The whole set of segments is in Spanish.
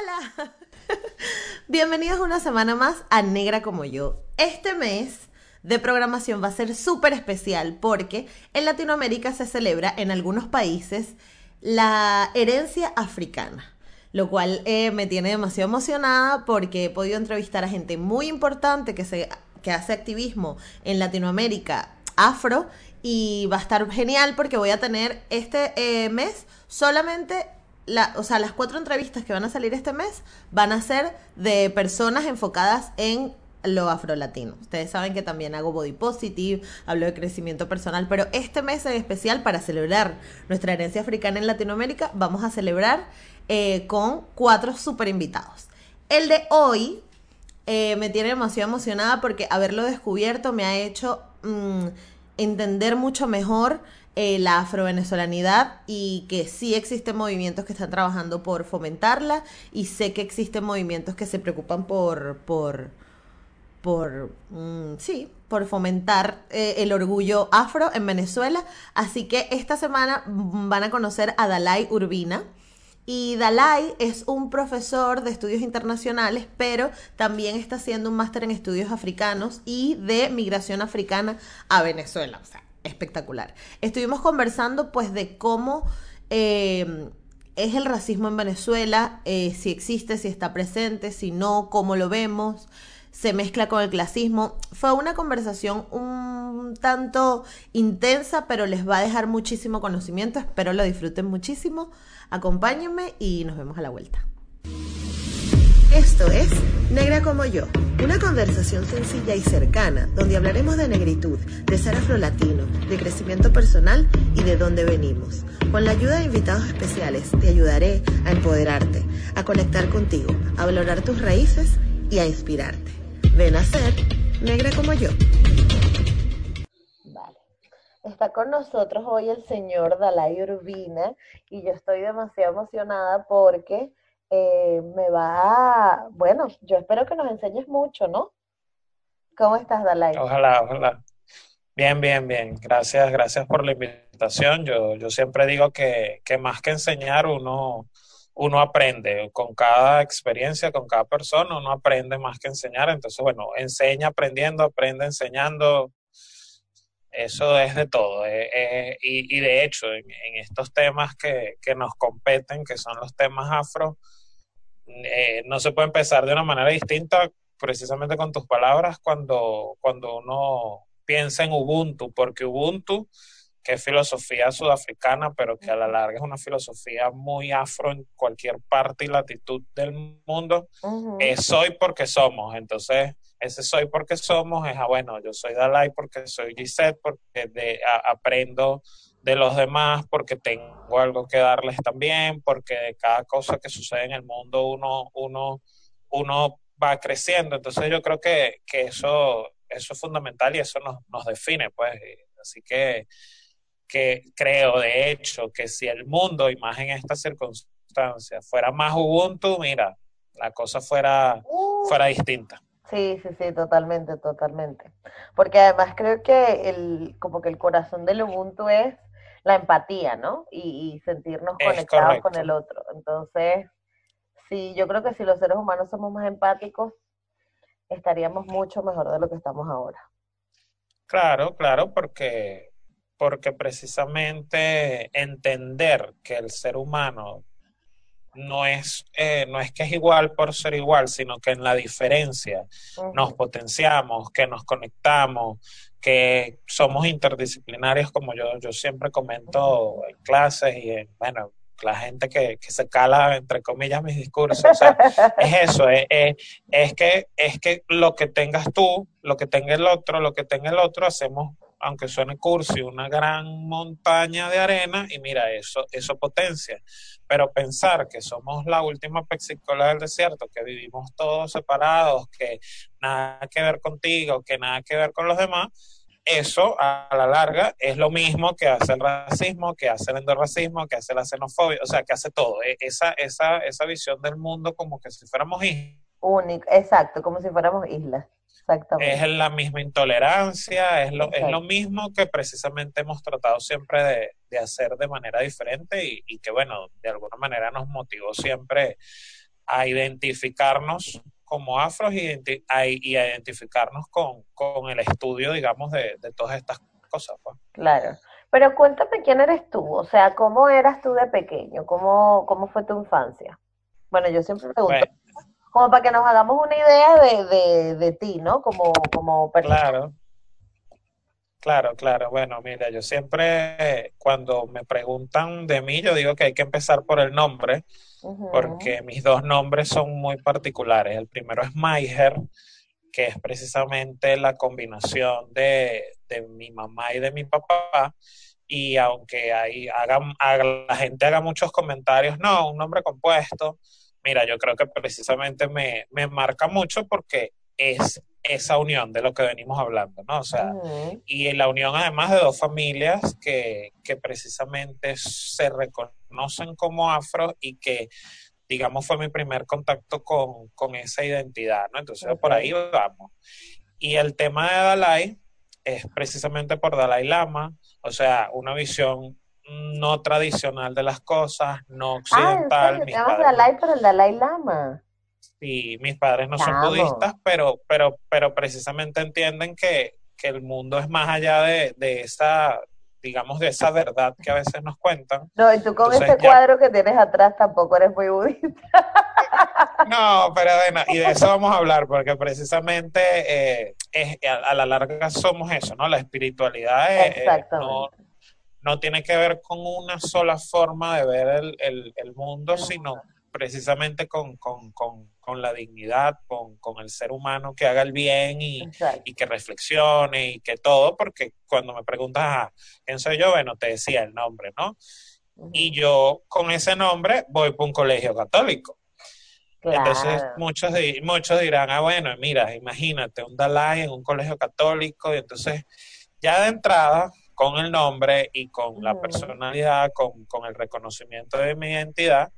Hola. Bienvenidos una semana más a Negra como yo. Este mes de programación va a ser súper especial porque en Latinoamérica se celebra en algunos países la herencia africana, lo cual eh, me tiene demasiado emocionada porque he podido entrevistar a gente muy importante que, hace activismo en Latinoamérica afro y va a estar genial porque voy a tener este eh, mes solamente o sea, las cuatro entrevistas que van a salir este mes van a ser de personas enfocadas en lo afrolatino. Ustedes saben que también hago body positive, hablo de crecimiento personal, pero este mes en especial para celebrar nuestra herencia africana en Latinoamérica, vamos a celebrar eh, con cuatro super invitados. El de hoy eh, me tiene demasiado emocionada porque haberlo descubierto me ha hecho mm, entender mucho mejor eh, la afrovenezolanidad y que sí existen movimientos que están trabajando por fomentarla y sé que existen movimientos que se preocupan por, por, por, mm, sí, por fomentar eh, el orgullo afro en Venezuela. Así que esta semana van a conocer a Dalai Urbina. Y Dalai es un profesor de estudios internacionales, pero también está haciendo un máster en estudios africanos y de migración africana a Venezuela. Espectacular. Estuvimos conversando pues de cómo eh, es el racismo en Venezuela, eh, si existe, si está presente, si no, cómo lo vemos, se mezcla con el clasismo. Fue una conversación un tanto intensa, pero les va a dejar muchísimo conocimiento. Espero lo disfruten muchísimo. Acompáñenme y nos vemos a la vuelta. Esto es Negra como yo, una conversación sencilla y cercana donde hablaremos de negritud, de ser afrolatino, de crecimiento personal y de dónde venimos. Con la ayuda de invitados especiales te ayudaré a empoderarte, a conectar contigo, a valorar tus raíces y a inspirarte. Ven a ser negra como yo. Vale. Está con nosotros hoy el señor Dalai Urbina y yo estoy demasiado emocionada porque eh, me va bueno, yo espero que nos enseñes mucho, ¿no? ¿Cómo estás, Dalai? Ojalá, ojalá. Bien, bien, bien. Gracias, gracias por la invitación. Yo, yo siempre digo que, que más que enseñar, uno, uno aprende. Con cada experiencia, con cada persona, uno aprende más que enseñar. Entonces, bueno, enseña aprendiendo, aprende enseñando. Eso es de todo. Eh, eh, y, y, de hecho, en, en estos temas que, que, nos competen, que son los temas afro, eh, no se puede empezar de una manera distinta, precisamente con tus palabras, cuando, cuando uno piensa en Ubuntu, porque Ubuntu, que es filosofía sudafricana, pero que a la larga es una filosofía muy afro en cualquier parte y latitud del mundo, es soy porque somos. Entonces, ese soy porque somos es, ah, bueno, yo soy Dalai porque soy Gisette, porque de, aprendo de los demás porque tengo algo que darles también, porque de cada cosa que sucede en el mundo uno, uno, uno va creciendo. Entonces yo creo que, que eso, eso es fundamental y eso nos, nos define, pues. Así que, que creo, de hecho, que si el mundo, y más en estas circunstancias, fuera más Ubuntu, mira, la cosa fuera, fuera distinta. Sí, sí, sí, totalmente, totalmente. Porque además creo que el, como que el corazón del Ubuntu es la empatía, ¿no? Y, sentirnos conectados con el otro. Entonces, sí, yo creo que si los seres humanos somos más empáticos, estaríamos mucho mejor de lo que estamos ahora. Claro, claro, porque, porque precisamente entender que el ser humano no es, eh, no es que es igual por ser igual, sino que en la diferencia nos potenciamos, que nos conectamos, que somos interdisciplinarios, como yo, yo siempre comento en clases y en, bueno, la gente que, que se cala, entre comillas, mis discursos. O sea, es eso, es, es, que, es que lo que tengas tú, lo que tenga el otro, lo que tenga el otro, hacemos, aunque suene cursi, una gran montaña de arena y mira, eso, eso potencia. Pero pensar que somos la última pexicola del desierto, que vivimos todos separados, que nada que ver contigo, que nada que ver con los demás, eso a la larga es lo mismo que hace el racismo, que hace el endorracismo, que hace la xenofobia, o sea, que hace todo. E, esa, esa, esa visión del mundo como que si fuéramos islas. Exacto, como si fuéramos islas. Exactamente. Es la misma intolerancia, es lo, es lo mismo que precisamente hemos tratado siempre de, de hacer de manera diferente y, y, que, bueno, de alguna manera nos motivó siempre a identificarnos como afros y, a, identificarnos con, con, el estudio, digamos, de, de todas estas cosas. Pues. Claro. Pero cuéntame quién eres tú, o sea, ¿cómo eras tú de pequeño? ¿Cómo, cómo fue tu infancia? Bueno, yo siempre pregunto, como para que nos hagamos una idea de, de, de ti, ¿no? Como, como persona. Claro. Claro, claro. Bueno, mira, yo siempre cuando me preguntan de mí, yo digo que hay que empezar por el nombre, porque mis dos nombres son muy particulares. El primero es Maiger, que es precisamente la combinación de, de mi mamá y de mi papá. Y aunque hay, la gente haga muchos comentarios, no, un nombre compuesto, mira, yo creo que precisamente me, me marca mucho porque es esa unión de lo que venimos hablando, ¿no? O sea, y la unión además de dos familias que, que precisamente se reconocen como afro y que, digamos, fue mi primer contacto con, con esa identidad, ¿no? Entonces, por ahí vamos. Y el tema de Dalai es precisamente por Dalai Lama, o sea, una visión no tradicional de las cosas, no occidental. Ah, Dalai por el Dalai Lama. Sí, mis padres no son budistas, pero, pero, pero precisamente entienden que, el mundo es más allá de, esa, digamos, de esa verdad que a veces nos cuentan. No, y tú con ese cuadro que tienes atrás tampoco eres muy budista. No, pero bueno, y de eso vamos a hablar, porque precisamente eh, es, a, la larga somos eso, ¿no? La espiritualidad eh, eh, no, no, tiene que ver con una sola forma de ver el, el, mundo, sino precisamente con, con, con, con la dignidad, con, con, el ser humano que haga el bien y, y, que reflexione y que todo, porque cuando me preguntas, ah, ¿quién soy yo? Bueno, te decía el nombre, ¿no? Y yo con ese nombre voy para un colegio católico. Entonces muchos, muchos dirán, ah, bueno, mira, imagínate un Dalai en un colegio católico y entonces ya de entrada con el nombre y con la personalidad, con, con, el reconocimiento de mi identidad,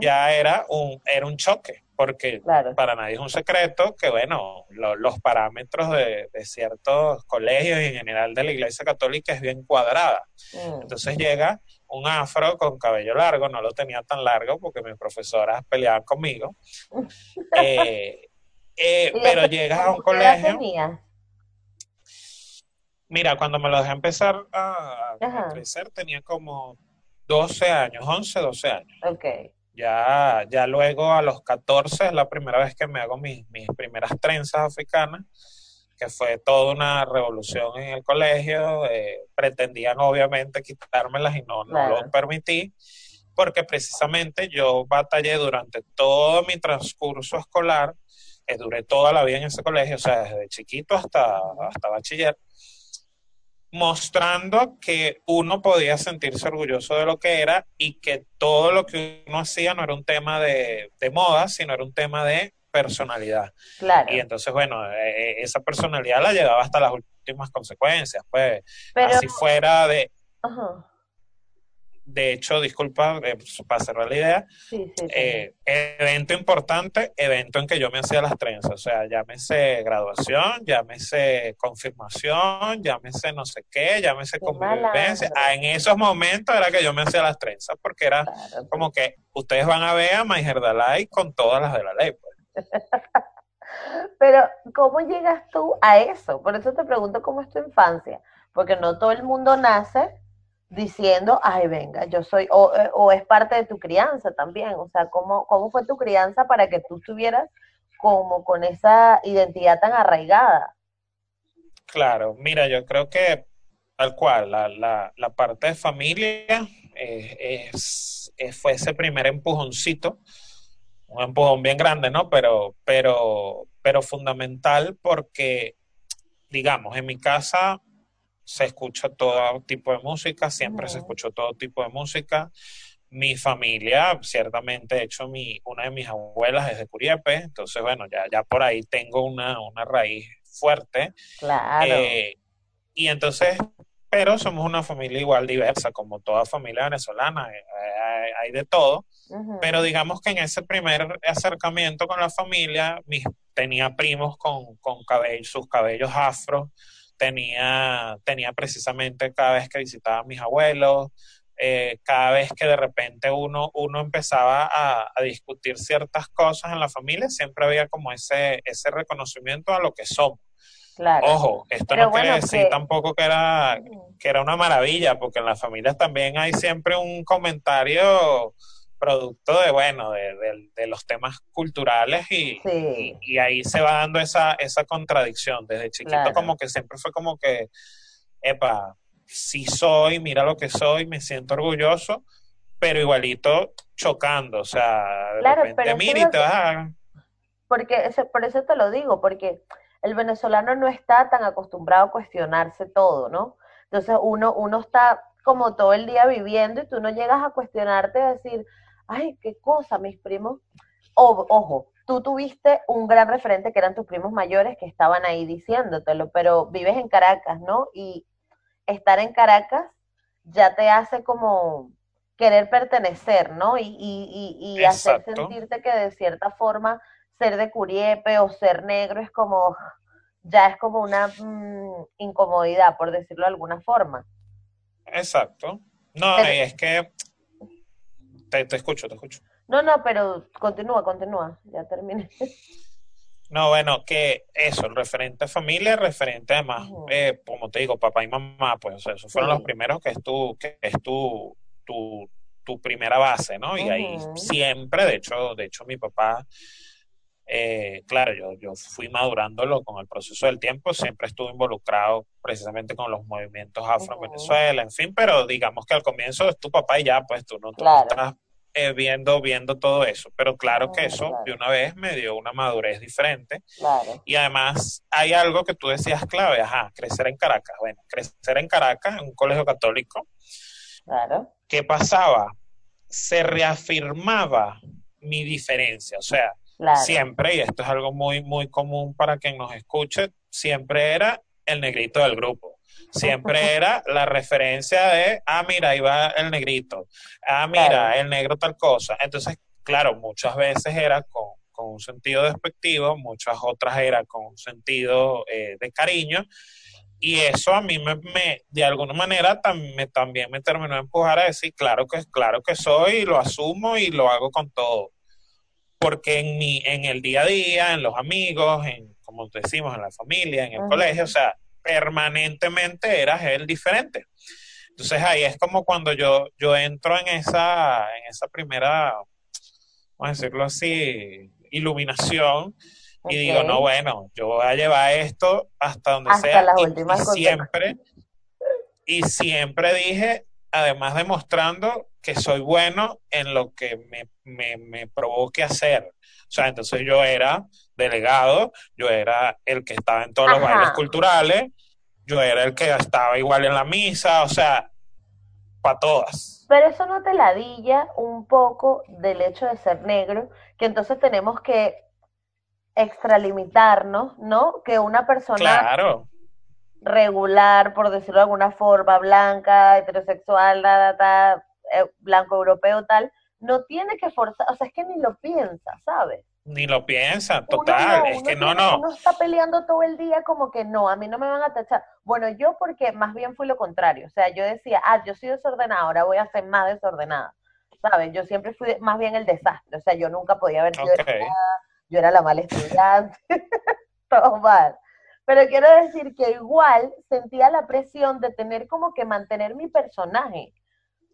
ya era un, era un choque, porque para nadie es un secreto que, bueno, los parámetros de, ciertos colegios y en general de la Iglesia Católica es bien cuadrada. Mm. Entonces llega un afro con cabello largo, no lo tenía tan largo porque mis profesoras peleaban conmigo, eh, eh, pero llegas a un colegio... Mira, cuando me lo dejé empezar a, crecer tenía como 12 años, 11, 12 años. Ok. Ya, ya luego a los 14 es la primera vez que me hago mis, mis primeras trenzas africanas, que fue toda una revolución en el colegio. Eh, pretendían obviamente quitármelas y no, no lo permití, porque precisamente yo batallé durante todo mi transcurso escolar, eh, duré toda la vida en ese colegio, o sea, desde chiquito hasta, hasta bachiller mostrando que uno podía sentirse orgulloso de lo que era y que todo lo que uno hacía no era un tema de, moda, sino era un tema de personalidad. Claro. Y entonces, bueno, e, e, esa personalidad la llevaba hasta las últimas consecuencias, pues, así fuera de... De hecho, disculpa, eh, para cerrar la idea, eh, evento importante, evento en que yo me hacía las trenzas, o sea, llámese graduación, llámese confirmación, llámese no sé qué, llámese convivencia. Ah, en esos momentos era que yo me hacía las trenzas, porque era como que ustedes van a ver a Maiger Dalai con todas las de la ley. Pues. Pero, ¿cómo llegas tú a eso? Por eso te pregunto cómo es tu infancia, porque no todo el mundo nace diciendo, ay, venga, yo soy, o, eh, o, es parte de tu crianza también, o sea, ¿cómo, ¿cómo fue tu crianza para que tú estuvieras como con esa identidad tan arraigada? Claro, mira, yo creo que tal cual, la, la, la parte de familia eh, es, fue ese primer empujoncito, un empujón bien grande, ¿no? Pero, pero, pero fundamental porque, digamos, en mi casa se escucha todo tipo de música, siempre se escuchó todo tipo de música. Mi familia, ciertamente, de hecho, mi, una de mis abuelas es de Curiepe, entonces, bueno, ya, ya por ahí tengo una, una raíz fuerte. Claro. Eh, y entonces, pero somos una familia igual diversa, como toda familia venezolana, eh, hay, de todo. Pero digamos que en ese primer acercamiento con la familia, mis, tenía primos con, con cabello, sus cabellos afro, tenía, tenía precisamente cada vez que visitaba a mis abuelos, eh, cada vez que de repente uno, uno empezaba a, discutir ciertas cosas en la familia, siempre había como ese, ese reconocimiento a lo que somos. Ojo, esto no quiere decir tampoco que era, que era una maravilla, porque en las familias también hay siempre un comentario producto de, bueno, de, los temas culturales y, y, ahí se va dando esa, esa contradicción. Desde chiquito como que siempre fue como que, epa, sí soy, mira lo que soy, me siento orgulloso, pero igualito chocando, o sea, de repente, mira y te vas a... Porque, por eso te lo digo, porque el venezolano no está tan acostumbrado a cuestionarse todo, ¿no? Entonces uno, uno está como todo el día viviendo y tú no llegas a cuestionarte, a decir, ay, qué cosa, mis primos. ojo, tú tuviste un gran referente que eran tus primos mayores que estaban ahí diciéndotelo, pero vives en Caracas, ¿no? Y estar en Caracas ya te hace como querer pertenecer, ¿no? Y, y, y, hacer sentirte que de cierta forma ser de Curiepe o ser negro es como, ya es como una mm, incomodidad, por decirlo de alguna forma. Exacto. No, es que te, te, escucho, te escucho. No, no, pero continúa, continúa, ya terminé. No, bueno, que eso, el referente a familia, referente además, eh, como te digo, papá y mamá, pues o sea, esos fueron los primeros que es tu, que es tu, tu, tu primera base, ¿no? Y ahí siempre, de hecho, de hecho mi papá eh, claro, yo, yo fui madurándolo con el proceso del tiempo, siempre estuve involucrado precisamente con los movimientos afro en Venezuela, en fin, pero digamos que al comienzo es tu papá y ya, pues tú no, estás eh, viendo, viendo todo eso, pero claro que eso de una vez me dio una madurez diferente. Y además hay algo que tú decías clave, ajá, crecer en Caracas, bueno, crecer en Caracas en un colegio católico, claro. ¿qué pasaba? Se reafirmaba mi diferencia, o sea, Siempre, y esto es algo muy, muy común para quien nos escuche, siempre era el negrito del grupo. Siempre era la referencia de, ah, mira, ahí va el negrito. Ah, mira, el negro tal cosa. Entonces, claro, muchas veces era con, un sentido despectivo, muchas otras era con un sentido eh, de cariño. Y eso a mí me, me de alguna manera también me terminó de empujar a decir, claro que, claro que soy, y lo asumo y lo hago con todo porque en, mi, en el día a día, en los amigos, en, como decimos, en la familia, en el colegio, o sea, permanentemente eras él diferente. Entonces ahí es como cuando yo, yo entro en esa, en esa primera, vamos a decirlo así, iluminación y digo, no, bueno, yo voy a llevar esto hasta donde sea. y, siempre, y siempre dije, además demostrando que soy bueno en lo que me, me, me, provoque hacer. O sea, entonces yo era delegado, yo era el que estaba en todos los bailes culturales, yo era el que estaba igual en la misa, o sea, para todas. Pero eso no te ladilla un poco del hecho de ser negro, que entonces tenemos que extralimitarnos, ¿no? Que una persona claro regular, por decirlo de alguna forma, blanca, heterosexual, eh, blanco europeo, tal, no tiene que forzar, o sea, es que ni lo piensa, ¿sabes? Ni lo piensa, total, es que no, no. Uno está peleando todo el día como que no, a mí no me van a tachar. Bueno, yo porque más bien fui lo contrario, o sea, yo decía, ah, yo soy desordenada, ahora voy a ser más desordenada, ¿sabes? Yo siempre fui más bien el desastre, o sea, yo nunca podía haber sido yo era la mala estudiante, todo mal. Pero quiero decir que igual sentía la presión de tener como que mantener mi personaje.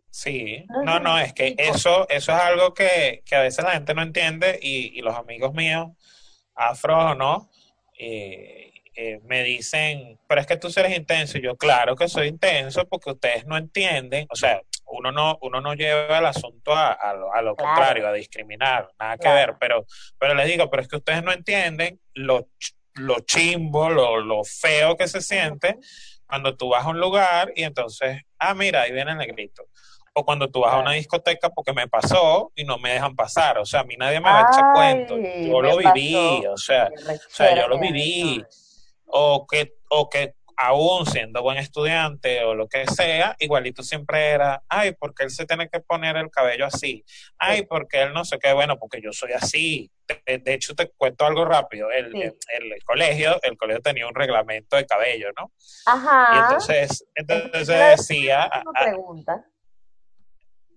Sí, no, no, es que eso, eso es algo que, a veces la gente no entiende y, los amigos míos, afro no, eh, eh, me dicen, pero es que tú eres intenso. Y yo, claro que soy intenso porque ustedes no entienden, o sea, uno no, uno no lleva el asunto a, lo, contrario, a discriminar, nada que ver, pero, pero les digo, pero es que ustedes no entienden lo lo chimbo, lo, lo feo que se siente cuando tú vas a un lugar y entonces, ah, mira, ahí viene el negrito. O cuando tú vas a una discoteca porque me pasó y no me dejan pasar. O sea, a mí nadie me va a echar cuento. Yo lo viví, o sea, o sea, yo lo viví. O que, o que aún siendo buen estudiante o lo que sea, igualito siempre era, ay, porque él se tiene que poner el cabello así, ay, porque él no sé qué, bueno, porque yo soy así. De, hecho, te cuento algo rápido, el, el, colegio, el colegio tenía un reglamento de cabello, ¿no? Ajá. Y entonces, entonces decía... pregunta.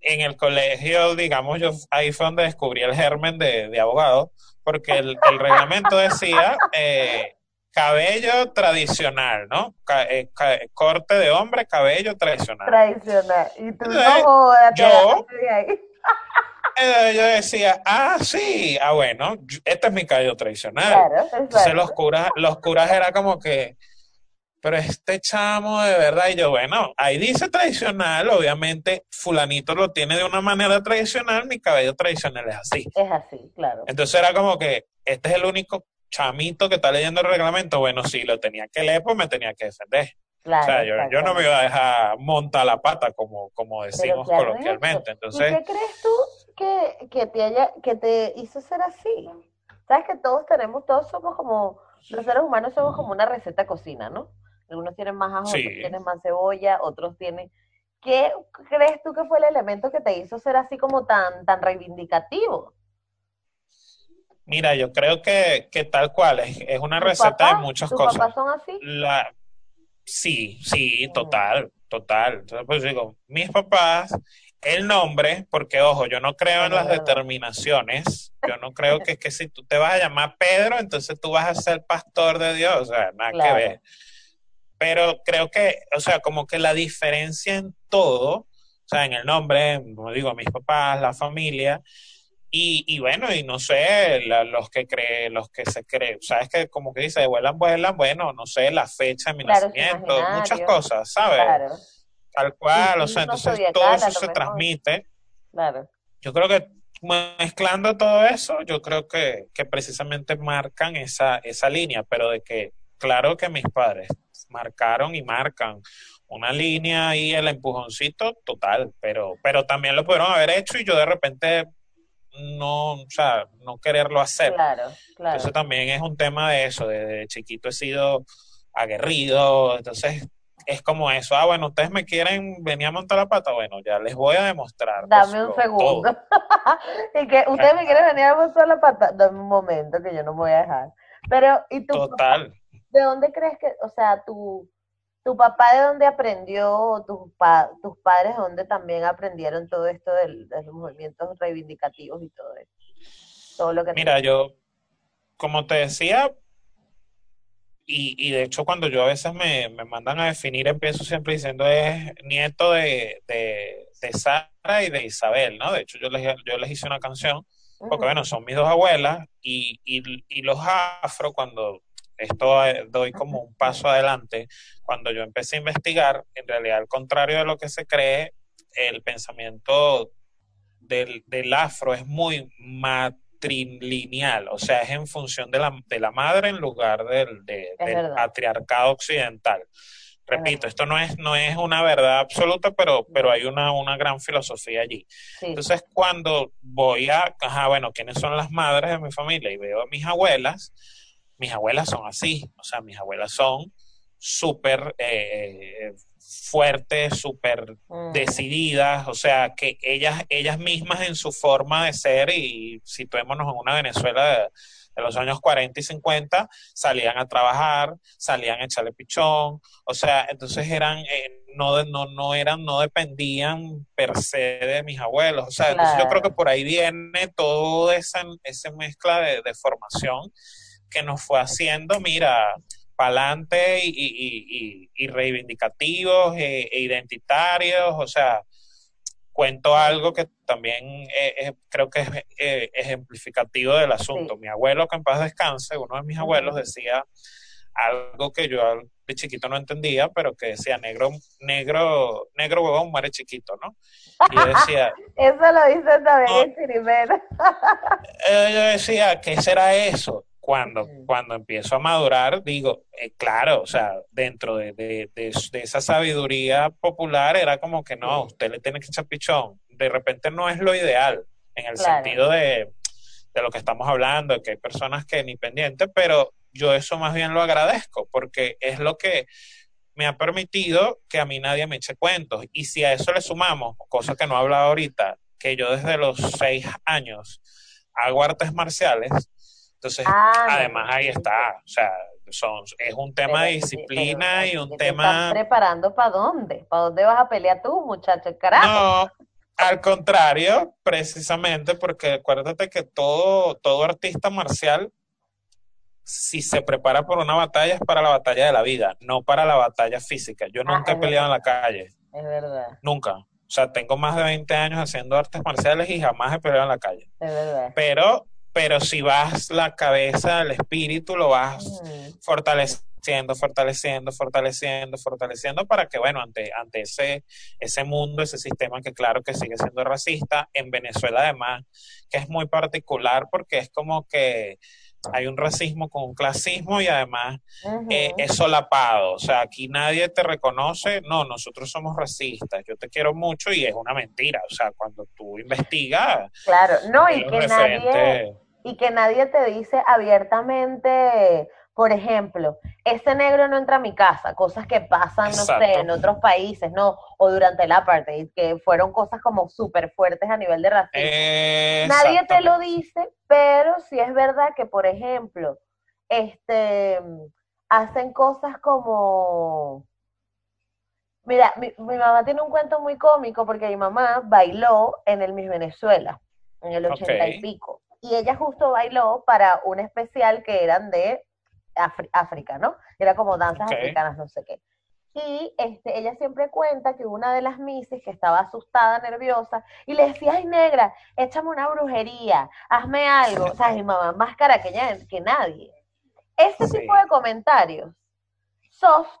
en el colegio, digamos, yo ahí fue donde descubrí el germen de, de abogado, porque el, el reglamento decía eh, cabello tradicional, ¿no? Ca- eh, ca- corte de hombre, cabello tradicional. Tradicional. Y tú no jodas, yo-. Eh, yo decía, ah, sí, ah, bueno, este es mi cabello tradicional. Claro, Entonces los curas, los curas era como que, pero este chamo de verdad, y yo, bueno, ahí dice tradicional, obviamente fulanito lo tiene de una manera tradicional, mi cabello tradicional es así. Es así, claro. Entonces era como que, este es el único chamito que está leyendo el reglamento, bueno, sí, lo tenía que leer, pues me tenía que defender. claro o sea, yo, yo no me iba a dejar montar la pata, como, como decimos coloquialmente. ¿Y Entonces, qué crees tú que, que te haya, que te hizo ser así? Sabes que todos tenemos, todos somos como, los seres humanos somos como una receta cocina, ¿no? Algunos tienen más ajo, Sí. otros tienen más cebolla, otros tienen. ¿Qué crees tú que fue el elemento que te hizo ser así como tan, tan reivindicativo? Mira, yo creo que, que tal cual, es, es una ¿Tus receta de muchas ¿Tus cosas. papás son así? La, sí, sí, total, total. Entonces, pues digo, mis papás, el nombre, porque ojo, yo no creo en las determinaciones, yo no creo que, que si tú te vas a llamar Pedro, entonces tú vas a ser pastor de Dios, o sea, nada Claro. que ver. Pero creo que, o sea, como que la diferencia en todo, o sea, en el nombre, como digo, mis papás, la familia, y, y bueno, y no sé, la- los que creen, los que se creen, sabes que como que dice, vuelan, vuelan, bueno, no sé, la fecha de mi Claro, nacimiento, muchas cosas, ¿sabes? Claro, Tal cual, o sea, entonces todo eso se mejor. transmite. claro. Yo creo que mezclando todo eso, yo creo que, que precisamente marcan esa, esa línea, pero de que, claro que mis padres marcaron y marcan una línea y el empujoncito total, pero, pero también lo pudieron haber hecho y yo de repente no, o sea, no quererlo hacer. Claro, claro. Entonces también es un tema de eso, de, de chiquito he sido aguerrido, entonces es como eso, ah, bueno, ustedes me quieren venir a montar la pata, bueno, ya les voy a demostrar. Dame pues, un lo- segundo. y que ustedes me quieren venir a mostrar la pata. Dame un momento que yo no me voy a dejar. Pero, ¿y papá? Total. ¿De dónde crees que, o sea, tu, tu papá de dónde aprendió, o tus, pa- tus padres de dónde también aprendieron todo esto del- de los movimientos reivindicativos y todo eso? Todo lo que Mira, yo, como te decía, y, y de hecho cuando yo a veces me, me mandan a definir, empiezo siempre diciendo es nieto de, de, de Sara y de Isabel, ¿no? De hecho yo les, yo les hice una canción porque Ujú. bueno, son mis dos abuelas y, y, y los afro, cuando esto eh, doy como un paso adelante, cuando yo empecé a investigar, en realidad al contrario de lo que se cree, el pensamiento del, del afro es muy matrilineal, o sea, es en función de la, de la madre en lugar del, de- del patriarcado occidental. Repito, esto no es, no es una verdad absoluta, pero, pero hay una, una gran filosofía allí. Sí, Entonces, cuando voy a, ajá, bueno, ¿quiénes son las madres de mi familia? Y veo a mis abuelas, mis abuelas son así, o sea, mis abuelas son súper eh, fuertes, súper Mm. decididas, o sea, que ellas, ellas mismas en su forma de ser, y situémonos en una Venezuela de, de los años 40 y 50, salían a trabajar, salían a echarle pichón, o sea, entonces eran, eh, no, no, no eran, no dependían per se de mis abuelos, o sea, entonces yo creo que por ahí viene toda esa, esa mezcla de, de formación que nos fue haciendo, mira, pa'lante y, y, y, y reivindicativos e, e identitarios, o sea, cuento algo que también eh, eh, creo que es eh, ejemplificativo del asunto. Sí. Mi abuelo, que en paz descanse, uno de mis abuelos decía algo que yo de chiquito no entendía, pero que decía negro, negro, negro huevón muere chiquito, ¿no? Y yo decía, Eso lo dice también No. eh, yo decía, ¿qué será eso? Cuando, cuando empiezo a madurar, digo, eh, claro, o sea, dentro de, de, de, de esa sabiduría popular era como que no, usted le tiene que echar pichón. De repente no es lo ideal, en el Claro. sentido de, de lo que estamos hablando, que hay personas que ni pendientes, pero yo eso más bien lo agradezco, porque es lo que me ha permitido que a mí nadie me eche cuentos. Y si a eso le sumamos, cosa que no he hablado ahorita, que yo desde los seis años hago artes marciales, entonces Ah, además ahí está, o sea, son, es un tema de disciplina pero, y un ¿qué te tema... estás preparando para dónde? ¿Para dónde vas a pelear tú, muchacho? Carajo. No, Al contrario, precisamente porque acuérdate que todo, todo artista marcial, si se prepara por una batalla, es para la batalla de la vida, no para la batalla física. Yo Ah, nunca he peleado en la calle, Es verdad, nunca. O sea, tengo más de 20 años haciendo artes marciales y jamás he peleado en la calle. es verdad. Pero, pero si vas la cabeza, el espíritu, lo vas fortaleciendo, fortaleciendo, fortaleciendo, fortaleciendo para que, bueno, ante, ante ese, ese mundo, ese sistema que claro que sigue siendo racista, en Venezuela además, que es muy particular porque es como que hay un racismo con un clasismo y además eh, es solapado, o sea, aquí nadie te reconoce, no, nosotros somos racistas, yo te quiero mucho y es una mentira, o sea, cuando tú investigas, Claro, no, y los que nadie, y que nadie te dice abiertamente, por ejemplo, ese negro no entra a mi casa, cosas que pasan, no sé, en otros países, ¿no? O durante el apartheid, que fueron cosas como súper fuertes a nivel de racismo. eh, Nadie te lo dice, pero sí es verdad que, por ejemplo, este, hacen cosas como... Mira, mi, mi mamá tiene un cuento muy cómico porque mi mamá bailó en el Miss Venezuela, en el ochenta y Ok. pico. Y ella justo bailó para un especial que eran de Afri- África, ¿no? Era como danzas africanas, no sé qué. Y este, ella siempre cuenta que una de las mises que estaba asustada, nerviosa, y le decía, ay negra, échame una brujería, hazme algo. O sea, mi mamá más cara que, ella- que nadie. Ese Sí. tipo de comentarios soft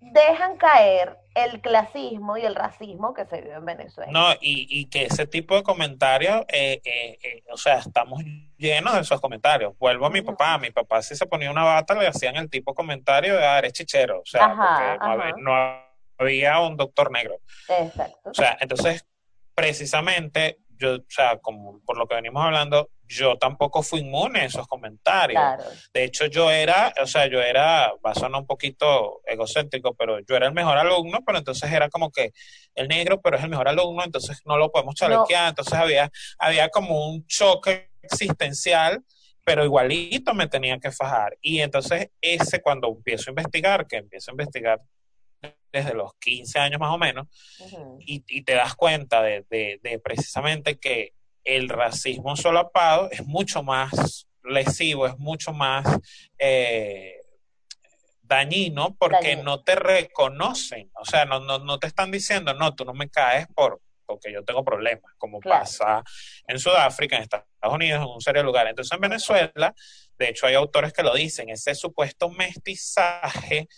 dejan caer el clasismo y el racismo que se vive en Venezuela. No, y, y que ese tipo de comentarios, eh, eh, eh, o sea, estamos llenos de esos comentarios. Vuelvo a mi papá, mi papá si se ponía una bata le hacían el tipo de comentario de, ah, eres chichero, o sea, Ajá, porque no había, ajá. no había un doctor negro. Exacto. O sea, entonces, precisamente, yo, o sea, como por lo que venimos hablando, yo tampoco fui inmune a esos comentarios. Claro. De hecho, yo era, o sea, yo era, va a sonar un poquito egocéntrico, pero yo era el mejor alumno, pero entonces era como que el negro, pero es el mejor alumno, entonces no lo podemos chalequear, entonces había, había como un choque existencial, pero igualito me tenía que fajar. Y entonces ese, cuando empiezo a investigar, que empiezo a investigar desde los 15 años más o menos, y, y te das cuenta de, de- de precisamente que el racismo solapado es mucho más lesivo, es mucho más eh, dañino porque Dañino. no te reconocen, o sea, no, no, no te están diciendo, no, tú no me caes por porque yo tengo problemas, como Claro. pasa en Sudáfrica, en Estados Unidos, en un serio lugar. Entonces en Venezuela, de hecho hay autores que lo dicen, ese supuesto mestizaje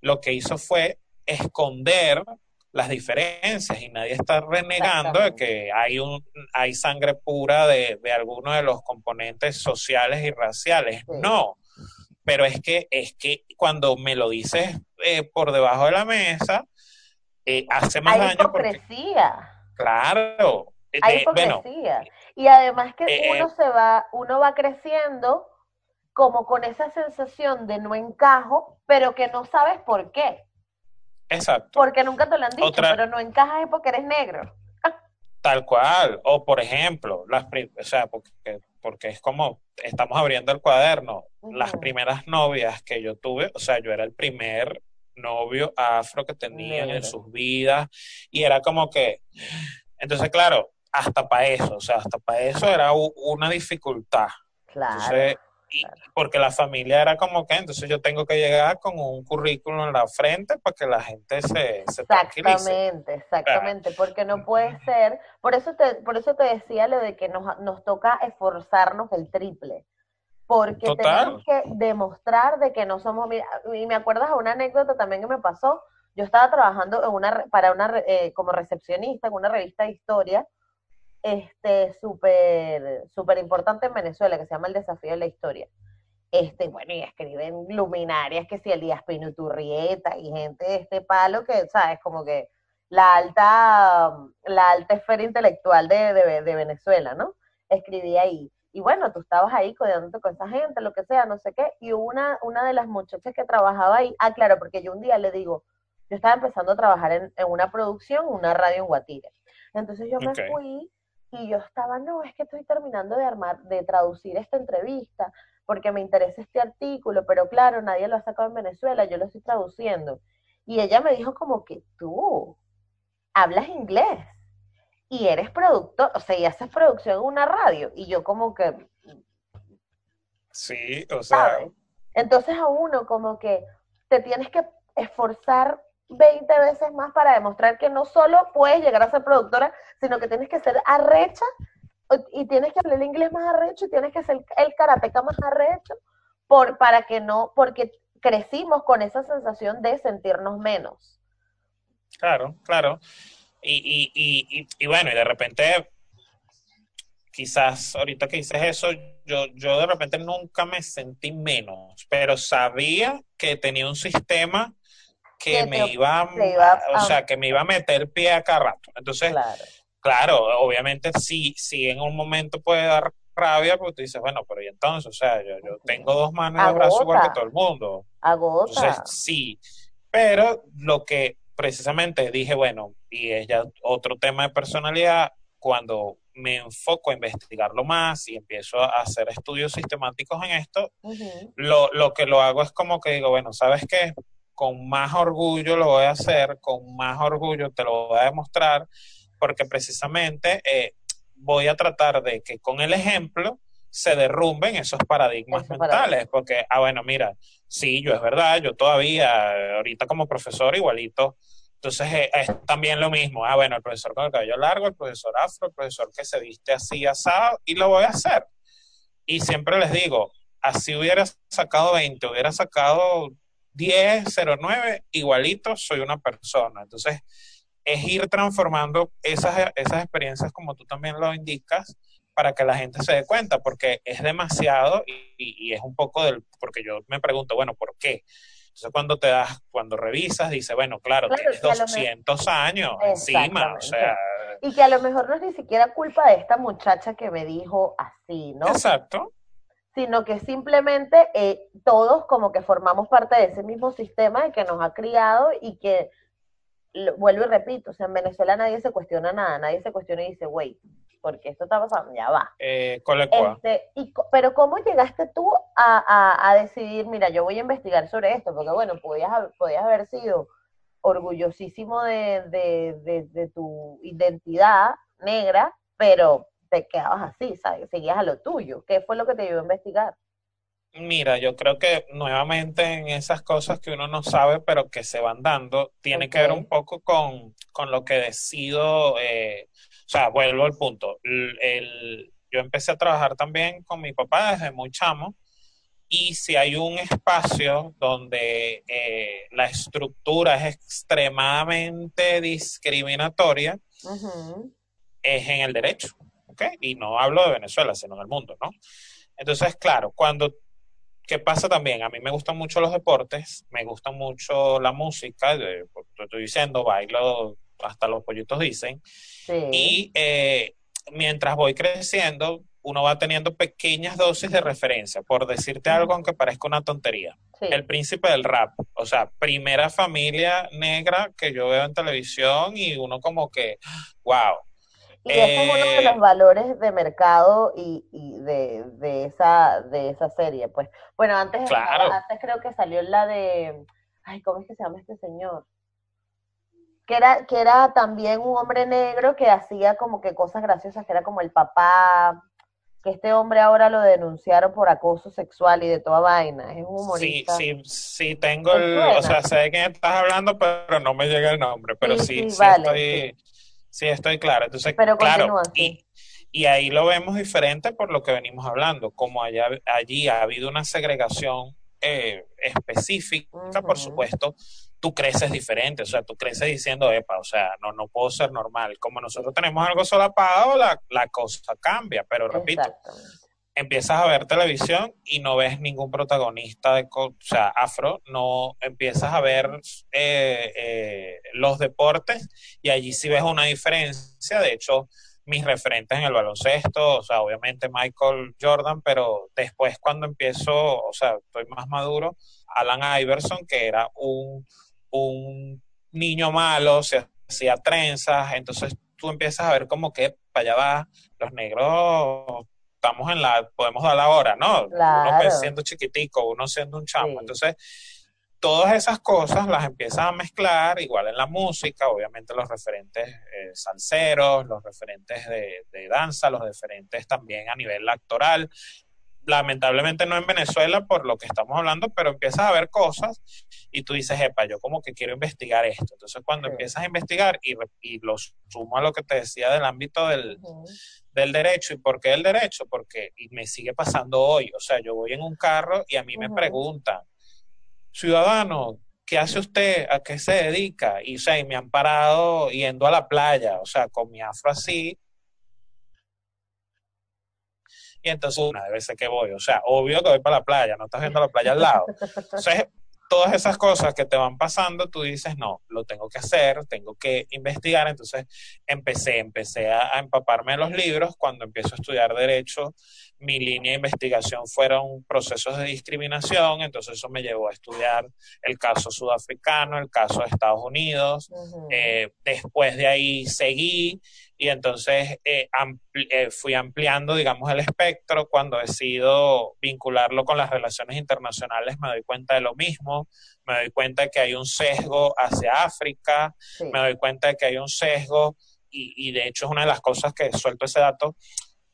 lo que hizo fue esconder las diferencias y nadie está renegando de que hay un hay sangre pura de, de algunos de los componentes sociales y raciales. Sí. No, pero es que es que cuando me lo dices eh, por debajo de la mesa eh, hace más Hay daño porque hipocresía. claro, eh, Hay de- bueno, hipocresía. Y además que Eh, uno se va, uno va creciendo como con esa sensación de no encajo, pero que no sabes por qué. Exacto. Porque nunca te lo han dicho, Otra- pero no encajas porque eres negro. Tal cual. O por ejemplo, las pri- o sea, porque, porque es como estamos abriendo el cuaderno. Las primeras novias que yo tuve, o sea, yo era el primer novio afro que tenían en sus vidas y era como que, entonces claro, hasta para eso, o sea, hasta para eso era una dificultad. Claro. Entonces, claro. porque la familia era como que, entonces yo tengo que llegar con un currículum en la frente para que la gente se, se. Exactamente, exactamente, porque no puede ser, por eso te, por eso te decía lo de que nos, nos toca esforzarnos el triple, porque Total. tenemos que demostrar de que no somos, mira, y me acuerdas a una anécdota también que me pasó, yo estaba trabajando en una, para una, eh, como recepcionista en una revista de historia, este, súper, súper importante en Venezuela, que se llama El Desafío de la Historia. Este, bueno, y escriben luminarias que si Elías Pinuturrieta y gente de este palo que, ¿sabes? Como que la alta, la alta esfera intelectual de, de, de Venezuela, ¿no? Escribí ahí. Y bueno, tú estabas ahí codeándote con esa gente, lo que sea, no sé qué. Y una, una de las muchachas que trabajaba ahí, ah, claro, porque yo un día le digo, yo estaba empezando a trabajar en, en una producción, una radio en Guatire. Entonces yo me fui y yo estaba, no, es que estoy terminando de armar, de traducir esta entrevista, porque me interesa este artículo, pero claro, nadie lo ha sacado en Venezuela, yo lo estoy traduciendo. Y ella me dijo como que tú, hablas inglés y eres productor, o sea, y haces producción en una radio. Y yo como que... Sí, o sea... Entonces a uno como que te tienes que esforzar 20 veces más para demostrar que no solo puedes llegar a ser productora, sino que tienes que ser arrecha y tienes que hablar el inglés más arrecho y tienes que ser el karateca más arrecho por, para que no, porque crecimos con esa sensación de sentirnos menos. Claro, claro. Y, y, y, y bueno, y de repente, quizás ahorita que dices eso, yo, yo de repente nunca me sentí menos, pero sabía que tenía un sistema que, me iba, o sea, que me iba a meter pie a cada rato. Entonces, claro, obviamente sí, sí en un momento puede dar rabia, porque tú dices, bueno, pero y entonces, o sea, yo, yo tengo dos manos de brazo igual que todo el mundo. Agota. Entonces, sí, pero lo que precisamente dije, bueno, y es ya otro tema de personalidad, cuando me enfoco a investigarlo más y empiezo a hacer estudios sistemáticos en esto, lo, lo que lo hago es como que digo, bueno, ¿sabes qué? Con más orgullo lo voy a hacer, con más orgullo te lo voy a demostrar, porque precisamente eh, voy a tratar de que con el ejemplo se derrumben esos paradigmas mentales, porque, ah, bueno, mira, sí, yo es verdad, yo todavía, ahorita como profesor igualito, entonces eh, es también lo mismo, ah, bueno, el profesor con el cabello largo, el profesor afro, el profesor que se viste así asado, y lo voy a hacer. Y siempre les digo, así hubiera sacado 20, hubiera sacado 10, 09, igualito soy una persona. Entonces, es ir transformando esas, esas experiencias como tú también lo indicas para que la gente se dé cuenta, porque es demasiado y, es un poco del, porque yo me pregunto, bueno, ¿por qué? Entonces cuando te das, cuando revisas, dice, bueno, claro, tienes 200 años encima, o sea... Y que a lo mejor no es ni siquiera culpa de esta muchacha que me dijo así, ¿no? Exacto. Sino que simplemente eh, todos como que formamos parte de ese mismo sistema que nos ha criado y que vuelvo y repito, o sea, en Venezuela nadie se cuestiona nada, nadie se cuestiona y dice, wait, porque esto está pasando, ya va. Eh, este, y, pero ¿cómo llegaste tú a, a, decidir, mira, yo voy a investigar sobre esto? Porque bueno, podías, podías haber sido orgullosísimo de, de, de, tu identidad negra, pero te quedabas así, ¿sabes? Seguías a lo tuyo. ¿Qué fue lo que te llevó a investigar? Mira, yo creo que nuevamente en esas cosas que uno no sabe, pero que se van dando, tiene que ver un poco con, con lo que decido, eh, o sea, vuelvo al punto. El, yo empecé a trabajar también con mi papá desde muy chamo, y si hay un espacio donde eh, la estructura es extremadamente discriminatoria, es en el derecho, ¿ok? Y no hablo de Venezuela, sino en el mundo, ¿no? Entonces, claro, cuando ¿Qué pasa también? A mí me gustan mucho los deportes, me gusta mucho la música, te estoy diciendo, bailo, hasta los pollitos dicen. Y eh, mientras voy creciendo, uno va teniendo pequeñas dosis de referencia. Por decirte algo, aunque parezca una tontería. El príncipe del rap. O sea, primera familia negra que yo veo en televisión y uno como que, wow, y ese es uno de los eh, valores de mercado y, de, de, esa, de esa serie, pues. Bueno, antes, antes creo que salió la de, ay, ¿cómo es que se llama este señor? Que era, que era también un hombre negro que hacía como que cosas graciosas, que era como el papá, que este hombre ahora lo denunciaron por acoso sexual y de toda vaina. Es un humorista. Sí, sí, sí, tengo el, o sea, sé de quién estás hablando, pero no me llega el nombre, pero sí, sí, estoy Sí, estoy claro. Entonces, claro, y, y, ahí lo vemos diferente por lo que venimos hablando, como allá, allí ha habido una segregación eh, específica, por supuesto, tú creces diferente, o sea, tú creces diciendo, epa, o sea, no, no puedo ser normal. Como nosotros tenemos algo solapado, la, la cosa cambia, pero repito, empiezas a ver televisión y no ves ningún protagonista de, o sea, afro, no empiezas a ver eh, eh, los deportes y allí sí ves una diferencia. De hecho, mis referentes en el baloncesto, o sea, obviamente Michael Jordan, pero después cuando empiezo, o sea, estoy más maduro, Alan Iverson, que era un, un niño malo, se hacía trenzas, entonces tú empiezas a ver como que para allá va, los negros estamos en la, podemos dar la hora, ¿no? Uno pues siendo chiquitico, uno siendo un chamo. Entonces, todas esas cosas las empiezas a mezclar, igual en la música, obviamente los referentes eh, salseros, los referentes de, de, danza, los referentes también a nivel actoral. Lamentablemente no en Venezuela por lo que estamos hablando, pero empiezas a ver cosas y tú dices, epa, yo como que quiero investigar esto. Entonces cuando empiezas a investigar y, y lo sumo a lo que te decía del ámbito del, del derecho, ¿y por qué el derecho? Porque y me sigue pasando hoy, o sea, yo voy en un carro y a mí me preguntan, ciudadano, ¿qué hace usted? ¿A qué se dedica? Y, o sea, y me han parado yendo a la playa, o sea, con mi afro así. Y entonces una de veces que voy, o sea, obvio que voy para la playa, no estás viendo la playa al lado. Entonces, todas esas cosas que te van pasando, tú dices, no, lo tengo que hacer, tengo que investigar. Entonces empecé, empecé a, a, empaparme en los libros. Cuando empiezo a estudiar derecho, mi línea de investigación fueron procesos de discriminación, entonces eso me llevó a estudiar el caso sudafricano, el caso de Estados Unidos. Uh -huh. eh, después de ahí seguí y entonces eh, ampli eh, fui ampliando, digamos, el espectro. Cuando decido vincularlo con las relaciones internacionales, me doy cuenta de lo mismo, me doy cuenta de que hay un sesgo hacia África, sí. me doy cuenta de que hay un sesgo, y, y, de hecho es una de las cosas que suelto ese dato.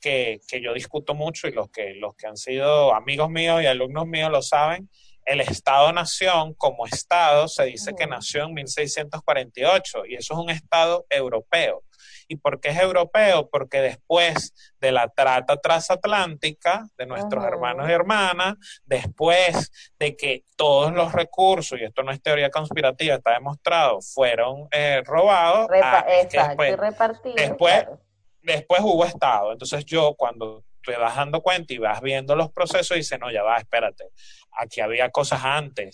Que, que yo discuto mucho y los que, los que han sido amigos míos y alumnos míos lo saben, el Estado-Nación como Estado se dice uh -huh. que nació en 1648 y eso es un Estado europeo. ¿Y por qué es europeo? Porque después de la trata transatlántica de nuestros uh -huh. hermanos y hermanas, después de que todos los recursos, y esto no es teoría conspirativa, está demostrado, fueron eh, robados, Repa ah, exacto, después, repartidos. Después, claro. después hubo Estado. Entonces yo cuando te vas dando cuenta y vas viendo los procesos, dices, no, ya va, espérate, aquí había cosas antes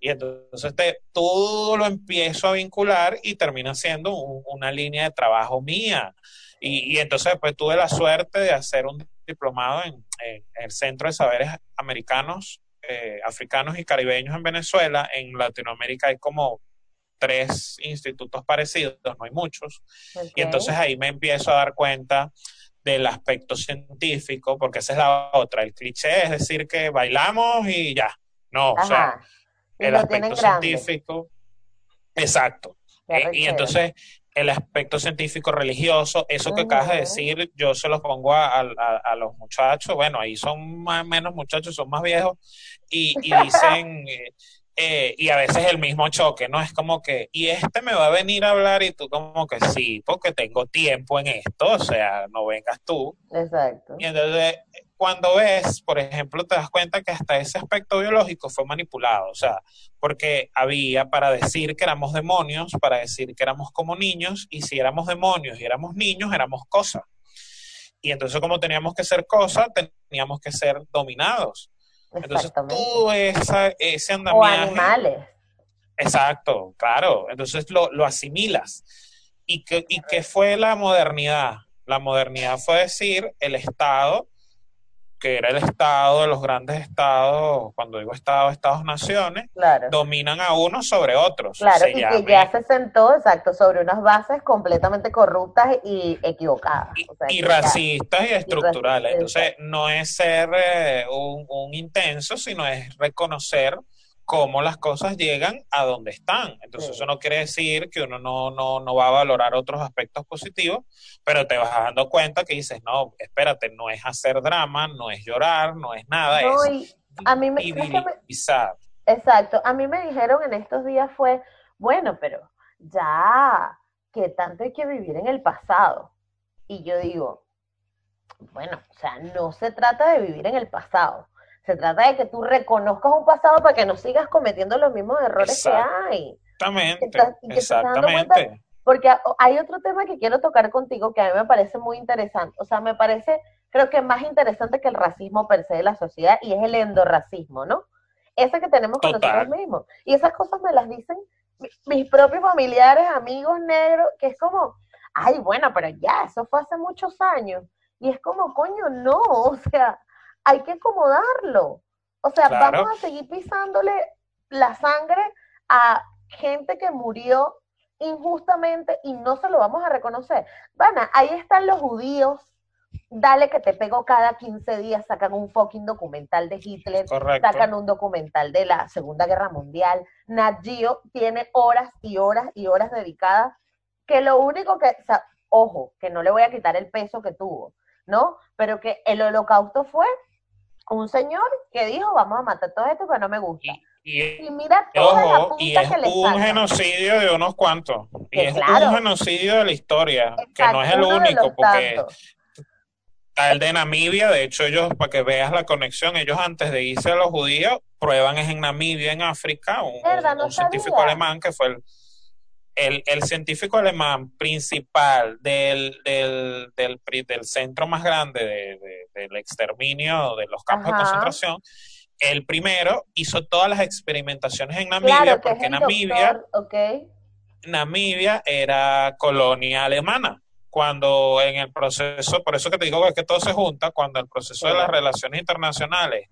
y entonces te, todo lo empiezo a vincular y termina siendo un, una línea de trabajo mía. Y, y, entonces pues tuve la suerte de hacer un diplomado en, en el Centro de Saberes Americanos, eh, Africanos y Caribeños en Venezuela. En Latinoamérica hay como tres institutos parecidos, no hay muchos. Okay. Y entonces ahí me empiezo a dar cuenta del aspecto científico, porque esa es la otra. El cliché es decir que bailamos y ya. No, Ajá. o sea, el aspecto científico. Exacto. Eh, y entonces el aspecto científico religioso, eso que uh -huh. acabas de decir, yo se los pongo a, a, a, los muchachos, bueno, ahí son más menos muchachos, son más viejos, y, y dicen, eh, eh, y a veces el mismo choque, ¿no? Es como que, y este me va a venir a hablar y tú como que sí, porque tengo tiempo en esto, o sea, no vengas tú. Exacto. Y entonces, cuando ves, por ejemplo, te das cuenta que hasta ese aspecto biológico fue manipulado, o sea, porque había para decir que éramos demonios, para decir que éramos como niños, y si éramos demonios y éramos niños, éramos cosas. Y entonces como teníamos que ser cosas, teníamos que ser dominados. Entonces, todo esa, ese andamiaje. O animales. Exacto, claro. Entonces lo, lo asimilas. ¿Y qué, ¿Y qué fue la modernidad? La modernidad fue decir el Estado, que era el Estado los grandes estados, cuando digo Estado, Estados-naciones, claro. dominan a unos sobre otros. Claro, se y llame, que ya se sentó, exacto, sobre unas bases completamente corruptas y equivocadas. Y, o sea, y racistas y estructurales. Y Entonces, no es ser eh, un, un intenso, sino es reconocer cómo las cosas llegan a donde están. Entonces, eso no quiere decir que uno no, no, no va a valorar otros aspectos positivos, pero te vas dando cuenta que dices, no, espérate, no es hacer drama, no es llorar, no es nada, no, es a mí me, civilizar. Exacto, a mí me dijeron en estos días fue, bueno, pero ya, ¿qué tanto hay que vivir en el pasado? Y yo digo, bueno, o sea, no se trata de vivir en el pasado, se trata de que tú reconozcas un pasado para que no sigas cometiendo los mismos errores que hay. Exactamente. exactamente. porque hay otro tema que quiero tocar contigo que a mí me parece muy interesante. O sea, me parece, creo que más interesante que el racismo per se de la sociedad y es el endorracismo, ¿no? Ese que tenemos con Total. nosotros mismos. Y esas cosas me las dicen mis propios familiares, amigos negros, que es como, ay, bueno, pero ya, eso fue hace muchos años. Y es como, coño, no, o sea, hay que acomodarlo. O sea, claro. vamos a seguir pisándole la sangre a gente que murió injustamente y no se lo vamos a reconocer. Van, ahí están los judíos dale que te pego cada 15 días, sacan un fucking documental de Hitler, sacan un documental de la Segunda Guerra Mundial. Nat Geo tiene horas y horas y horas dedicadas, que lo único que, ojo, que no le voy a quitar el peso que tuvo, ¿no? Pero que el holocausto fue un señor que dijo, vamos a matar todo esto que no me gusta. Y, mira toda la punta y es un genocidio de unos cuantos. y es un genocidio de la historia, que no es el único, porque el de Namibia, de hecho ellos, para que veas la conexión, ellos antes de irse a los judíos, prueban es en Namibia, en África, un, científico alemán que fue el, el, científico alemán principal del, del, del, del centro más grande del exterminio de los campos de concentración, el primero hizo todas las experimentaciones en Namibia, porque Namibia, Namibia era colonia alemana. Cuando en el proceso, por eso que te digo que todo se junta, cuando el proceso de las relaciones internacionales,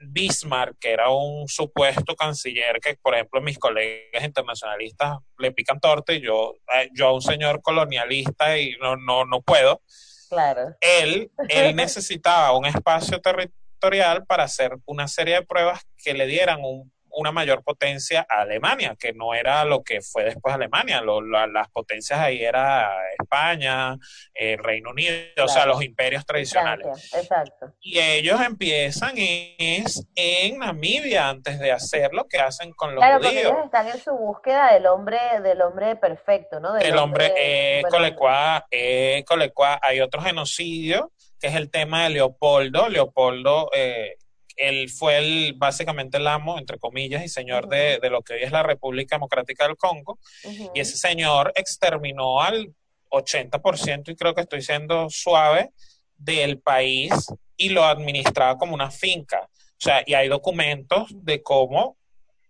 Bismarck, que era un supuesto canciller que, por ejemplo, mis colegas internacionalistas le pican torte, y yo, eh, yo a un señor colonialista y no, no, no puedo. Claro. Él, él necesitaba un espacio territorial para hacer una serie de pruebas que le dieran un una mayor potencia a Alemania, que no era lo que fue después Alemania. las potencias ahí era España, eh, Reino Unido, o sea, los imperios tradicionales. Exacto. Y ellos empiezan es en Namibia antes de hacer lo que hacen con los claro, judíos. Ellos están en su búsqueda del hombre, del hombre perfecto, ¿no? Del el hombre, eh, eh, hay otro genocidio que es el tema de Leopoldo. Leopoldo eh, él fue el, básicamente el amo, entre comillas, y señor de, lo que hoy es la República Democrática del Congo. Y ese señor exterminó al 80%, y creo que estoy siendo suave, del país y lo administraba como una finca. O sea, y hay documentos de cómo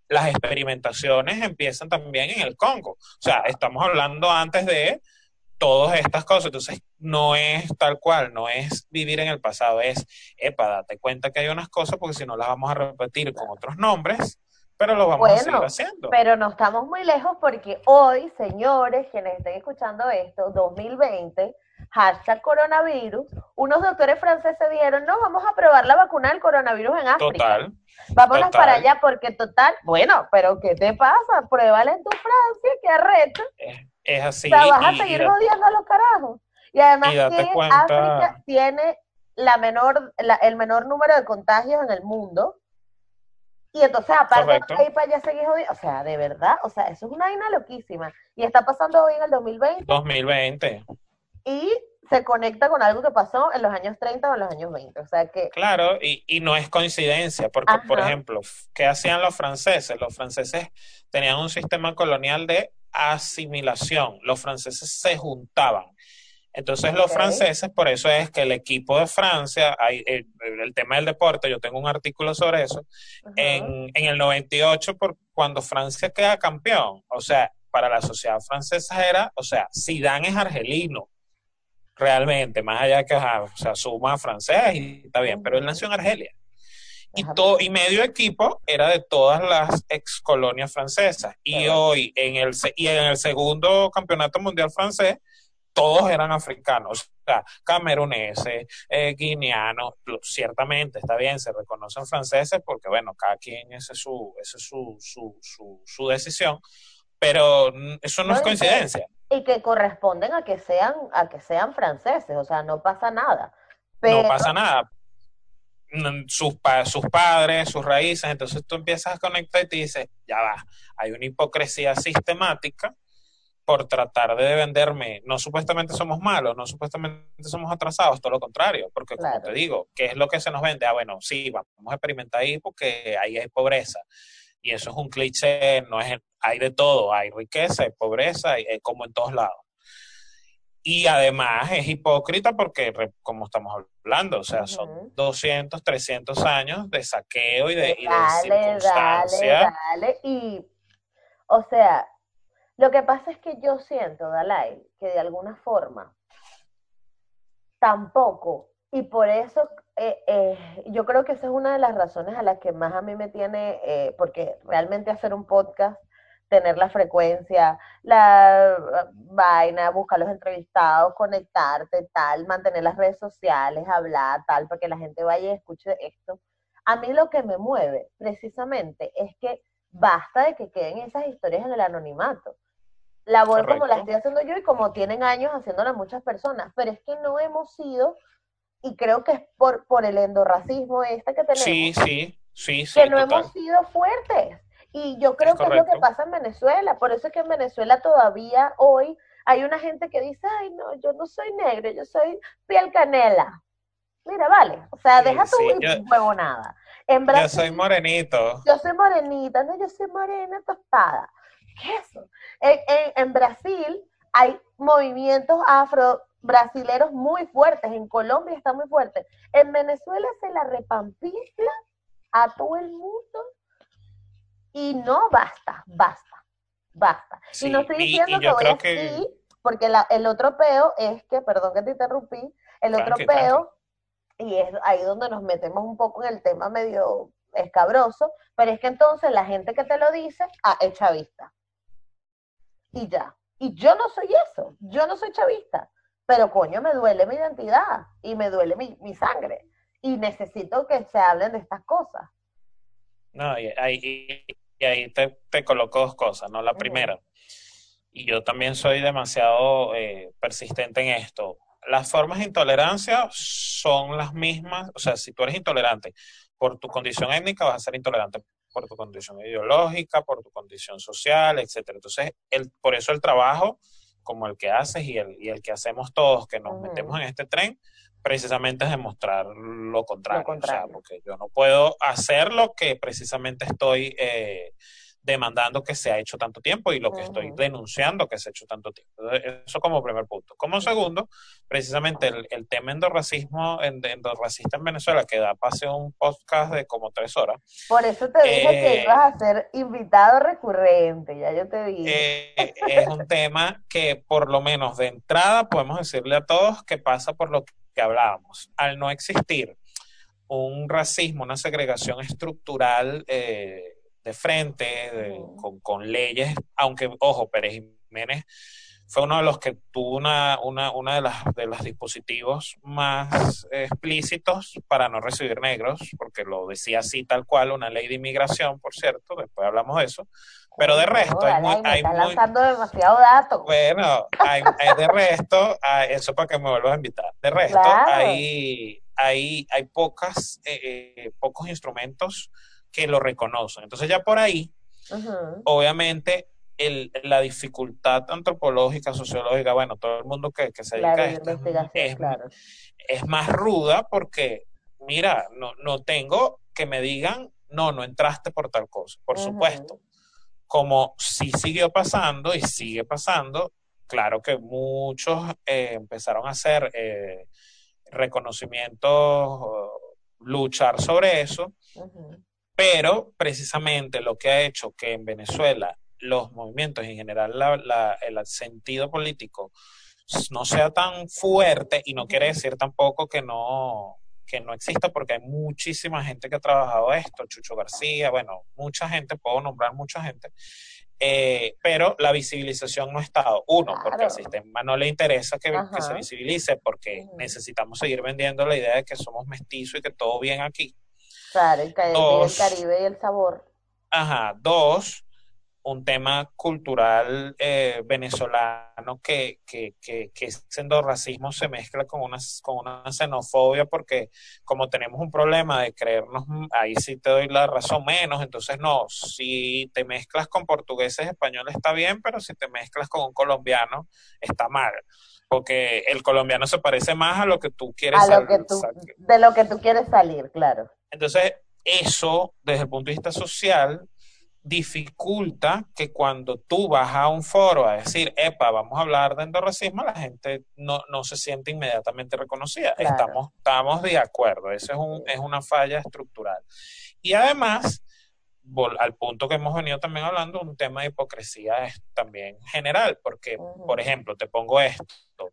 las experimentaciones empiezan también en el Congo. O sea, estamos hablando antes de todas estas cosas. Entonces, no es tal cual, no es vivir en el pasado, es, epa, date cuenta que hay unas cosas porque si no las vamos a repetir con otros nombres, pero lo vamos a seguir haciendo. Pero no estamos muy lejos porque hoy, señores, quienes estén escuchando esto, 2020, hashtag coronavirus, unos doctores franceses dijeron, no, vamos a probar la vacuna del coronavirus en África. Total. Vámonos para allá porque total, bueno, pero ¿qué te pasa? Pruébala en tu Francia, que arrecha. Es, así. O sea, vas a seguir odiando a los carajos. Y además que África tiene la menor, el menor número de contagios en el mundo. Y entonces, aparte ahí para allá jodiendo. O sea, de verdad, o sea, eso es una vaina loquísima. Y está pasando hoy en el 2020. 2020. Y se conecta con algo que pasó en los años 30 o en los años 20. O sea que. Claro, y, y no es coincidencia, porque, por ejemplo, ¿qué hacían los franceses? Los franceses tenían un sistema colonial de asimilación. Los franceses se juntaban entonces los franceses, por eso es que el equipo de Francia, hay, el, tema del deporte, yo tengo un artículo sobre eso, en, en, el 98, por, cuando Francia queda campeón, o sea, para la sociedad francesa era, o sea, Zidane es argelino, realmente, más allá que, o sea, suma francés y está bien, pero él nació en Argelia. Y, todo, y medio equipo era de todas las ex colonias francesas. Y hoy, en el, y en el segundo campeonato mundial francés, todos eran africanos, o sea, cameruneses, eh, guineanos, ciertamente está bien, se reconocen franceses porque, bueno, cada quien, esa es su, esa es su, su, su, su decisión, pero eso no, es coincidencia. y que corresponden a que sean, a que sean franceses, o sea, no pasa nada. No pasa nada. Sus, sus padres, sus raíces, entonces tú empiezas a conectar y te dices, ya va, hay una hipocresía sistemática por tratar de venderme, no supuestamente somos malos, no supuestamente somos atrasados, todo lo contrario, porque como te digo, ¿qué es lo que se nos vende? Ah, bueno, sí, vamos a experimentar ahí porque ahí hay pobreza. Y eso es un cliché, no es, hay de todo, hay riqueza, hay pobreza, hay, como en todos lados. Y además es hipócrita porque, como estamos hablando, o sea, son 200, 300 años de saqueo y de, y circunstancia. Dale, dale. Y, o sea, lo que pasa es que yo siento, Dalai, que de alguna forma tampoco, y por eso eh, eh, yo creo que esa es una de las razones a las que más a mí me tiene, eh, porque realmente hacer un podcast tener la frecuencia, la vaina, buscar los entrevistados, conectarte, tal, mantener las redes sociales, hablar, tal, para que la gente vaya y escuche esto. A mí lo que me mueve precisamente es que basta de que queden esas historias en el anonimato. La voy como la estoy haciendo yo y como tienen años haciéndola muchas personas, pero es que no hemos sido, y creo que es por, por el endorracismo este que tenemos. Sí, sí, sí, sí. Que no hemos sido fuertes. Y yo creo que es lo que pasa en Venezuela. Por eso es que en Venezuela todavía hoy hay una gente que dice, ay, no, yo no soy negro, yo soy piel canela. Mira, vale. O sea, deja tu huevo nada. En Brasil, yo soy morenito. Yo soy morenita, no, yo soy morena tostada. ¿Qué es eso? En, en Brasil hay movimientos afro-brasileros muy fuertes. En Colombia está muy fuerte. En Venezuela se la repampilla a todo el mundo y no basta, basta, basta. y no estoy diciendo que voy así, porque el otro peo es que, perdón que te interrumpí, el otro peo, y es ahí donde nos metemos un poco en el tema medio escabroso, pero es que entonces la gente que te lo dice, ah, es chavista. Y ya. Y yo no soy eso, yo no soy chavista, pero coño, me duele mi identidad y me duele mi, mi sangre. Y necesito que se hablen de estas cosas. No, y ahí, y ahí te, te coloco dos cosas, ¿no? La primera, y yo también soy demasiado eh, persistente en esto, las formas de intolerancia son las mismas, o sea, si tú eres intolerante por tu condición étnica, vas a ser intolerante por tu condición ideológica, por tu condición social, etcétera. Entonces, el, por eso el trabajo como el que haces y el, y el que hacemos todos que nos metemos en este tren, precisamente es demostrar lo contrario, O sea, porque yo no puedo hacer lo que precisamente estoy eh, demandando que se ha hecho tanto tiempo y lo que estoy denunciando que se ha hecho tanto tiempo. Eso como primer punto. Como segundo, precisamente el, tema endorracismo, endorracista en Venezuela, que da pase un podcast de como tres horas. Por eso te dije que eh, ibas a ser invitado recurrente, ya yo te dije. Eh, es un tema que por lo menos de entrada podemos decirle a todos que pasa por lo que hablábamos. Al no existir un racismo, una segregación estructural, eh, de frente, con, leyes, aunque, ojo, Pérez Jiménez fue uno de los que tuvo una, una, una de, las, de los dispositivos más explícitos para no recibir negros, porque lo decía así tal cual, una ley de inmigración, por cierto, después hablamos de eso, pero de resto hay, muy, hay lanzando demasiado datos. Bueno, hay, de resto, eso para que me vuelvas a invitar, de resto hay, hay, hay pocas, eh, eh, pocos instrumentos que lo reconocen. Entonces ya por ahí, obviamente, el, la dificultad antropológica, sociológica, bueno, todo el mundo que, se dedica a esto es, es, más ruda porque, mira, no, no tengo que me digan, no, no entraste por tal cosa, por supuesto. Como si siguió pasando y sigue pasando, claro que muchos eh, empezaron a hacer eh, reconocimientos, luchar sobre eso, pero precisamente lo que ha hecho que en Venezuela los movimientos en general el sentido político no sea tan fuerte y no quiere decir tampoco que no que no exista porque hay muchísima gente que ha trabajado esto, Chucho García, bueno, mucha gente, puedo nombrar mucha gente, eh, pero la visibilización no ha estado. Uno, porque al sistema no le interesa que, que se visibilice, porque necesitamos seguir vendiendo la idea de que somos mestizos y que todo bien aquí. Claro, el, Caribe y el sabor. Ajá, dos, un tema cultural eh, venezolano que, que, que, que siendo racismo se mezcla con una, con una xenofobia porque como tenemos un problema de creernos, ahí sí te doy la razón menos, entonces no, si te mezclas con portugueses, españoles está bien, pero si te mezclas con un colombiano está mal porque el colombiano se parece más a lo que tú quieres a lo que tú, de lo que tú quieres salir, claro. Entonces, eso, desde el punto de vista social, dificulta que cuando tú vas a un foro a decir, epa, vamos a hablar de endorracismo, la gente no, no se siente inmediatamente reconocida. Estamos, estamos de acuerdo, eso es, un, es una falla estructural. Y además, al punto que hemos venido también hablando, un tema de hipocresía es también general, porque, por ejemplo, te pongo esto,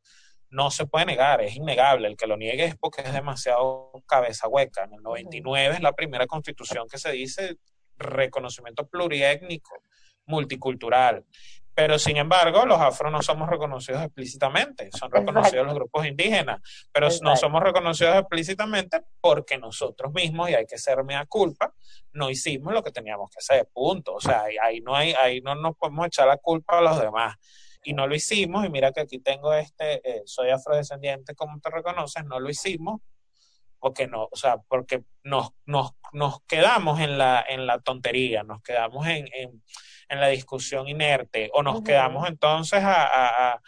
no se puede negar, es innegable, el que lo niegue es porque es demasiado cabeza hueca. En el 99 es la primera constitución que se dice reconocimiento pluriétnico multicultural. Pero sin embargo, los afro no somos reconocidos explícitamente, son reconocidos los grupos indígenas, pero no somos reconocidos explícitamente porque nosotros mismos, y hay que ser mea culpa, no hicimos lo que teníamos que hacer, punto. O sea, ahí no hay, ahí no nos podemos echar la culpa a los demás. Y no lo hicimos, y mira que aquí tengo este, eh, soy afrodescendiente, como te reconoces, no lo hicimos porque no, o sea, porque nos, nos, nos quedamos en la, en la tontería, nos quedamos en, en, en la discusión inerte, o nos quedamos entonces a, a,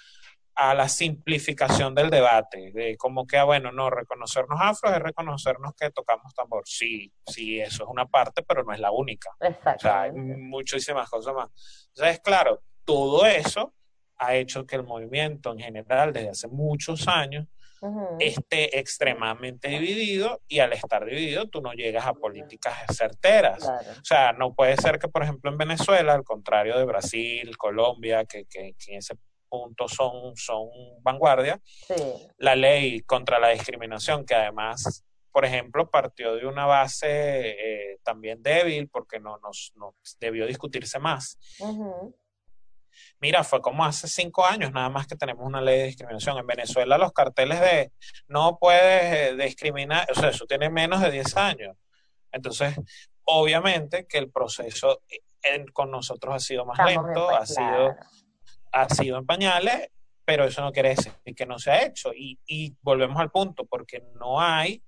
a, la simplificación del debate, de como que, ah, bueno, no, reconocernos afros es reconocernos que tocamos tambor. Sí, sí, eso es una parte, pero no es la única. O sea, hay muchísimas cosas más. Entonces, claro, todo eso ha hecho que el movimiento en general, desde hace muchos años, esté extremadamente dividido y al estar dividido tú no llegas a políticas certeras. O sea, no puede ser que, por ejemplo, en Venezuela, al contrario de Brasil, Colombia, que, que, en ese punto son, son vanguardia, la ley contra la discriminación, que además por ejemplo, partió de una base eh, también débil porque no, nos, debió discutirse más. Mira, fue como hace cinco años nada más que tenemos una ley de discriminación. En Venezuela los carteles de no puedes eh, discriminar, o sea, eso tiene menos de 10 años. Entonces, obviamente que el proceso eh, con nosotros ha sido más lento, ha sido, ha sido en pañales, pero eso no quiere decir que no se ha hecho. Y, y volvemos al punto, porque no hay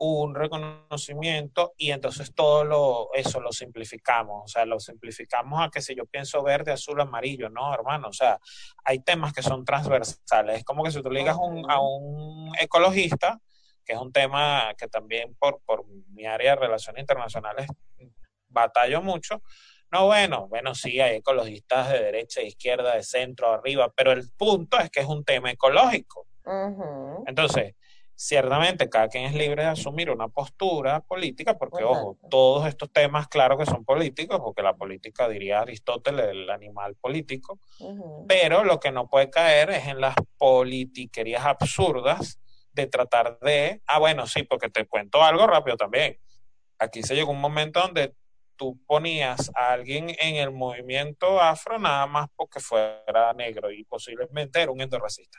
un reconocimiento y entonces todo lo, eso lo simplificamos, o sea, lo simplificamos a que si yo pienso verde, azul, amarillo, no, hermano, o sea, hay temas que son transversales, es como que si tú le digas a un ecologista, que es un tema que también por, por mi área de relaciones internacionales batallo mucho, no, bueno, bueno, sí, hay ecologistas de derecha, de izquierda, de centro, arriba, pero el punto es que es un tema ecológico. Entonces, ciertamente cada quien es libre de asumir una postura política, porque, ojo, todos estos temas, claro que son políticos, porque la política, diría Aristóteles, el animal político, pero lo que no puede caer es en las politiquerías absurdas de tratar de, ah, bueno, sí, porque te cuento algo rápido también. Aquí se llegó un momento donde tú ponías a alguien en el movimiento afro nada más porque fuera negro y posiblemente era un endorracista.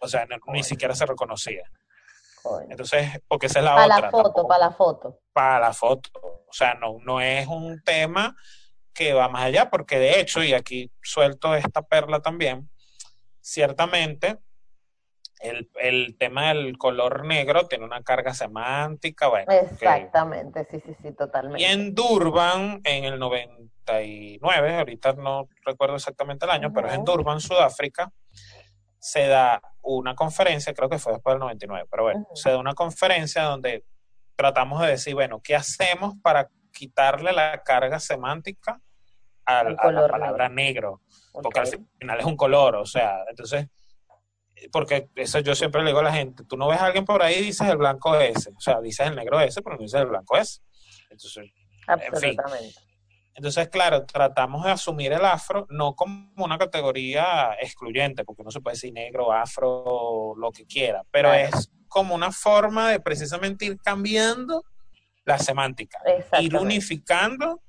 O sea, ni siquiera se reconocía. Entonces, porque esa es la para otra. la foto, para la foto. Para la foto. O sea, no, no es un tema que va más allá, porque de hecho, y aquí suelto esta perla también, ciertamente el, el tema del color negro tiene una carga semántica, bueno. Exactamente, sí, sí, sí, totalmente. Y en Durban, en el 99, ahorita no recuerdo exactamente el año, pero es en Durban, Sudáfrica, se da una conferencia, creo que fue después del 99, pero bueno, se da una conferencia donde tratamos de decir, bueno, ¿qué hacemos para quitarle la carga semántica a, la palabra negro? Porque al final es un color, o sea, entonces, porque eso yo siempre le digo a la gente, tú no ves a alguien por ahí y dices el blanco ese, o sea, dices el negro ese, pero no dices el blanco ese. Entonces, en fin. Entonces, claro, tratamos de asumir el afro no como una categoría excluyente, porque no se puede decir negro, afro, lo que quiera, pero es como una forma de precisamente ir cambiando la semántica, ir unificando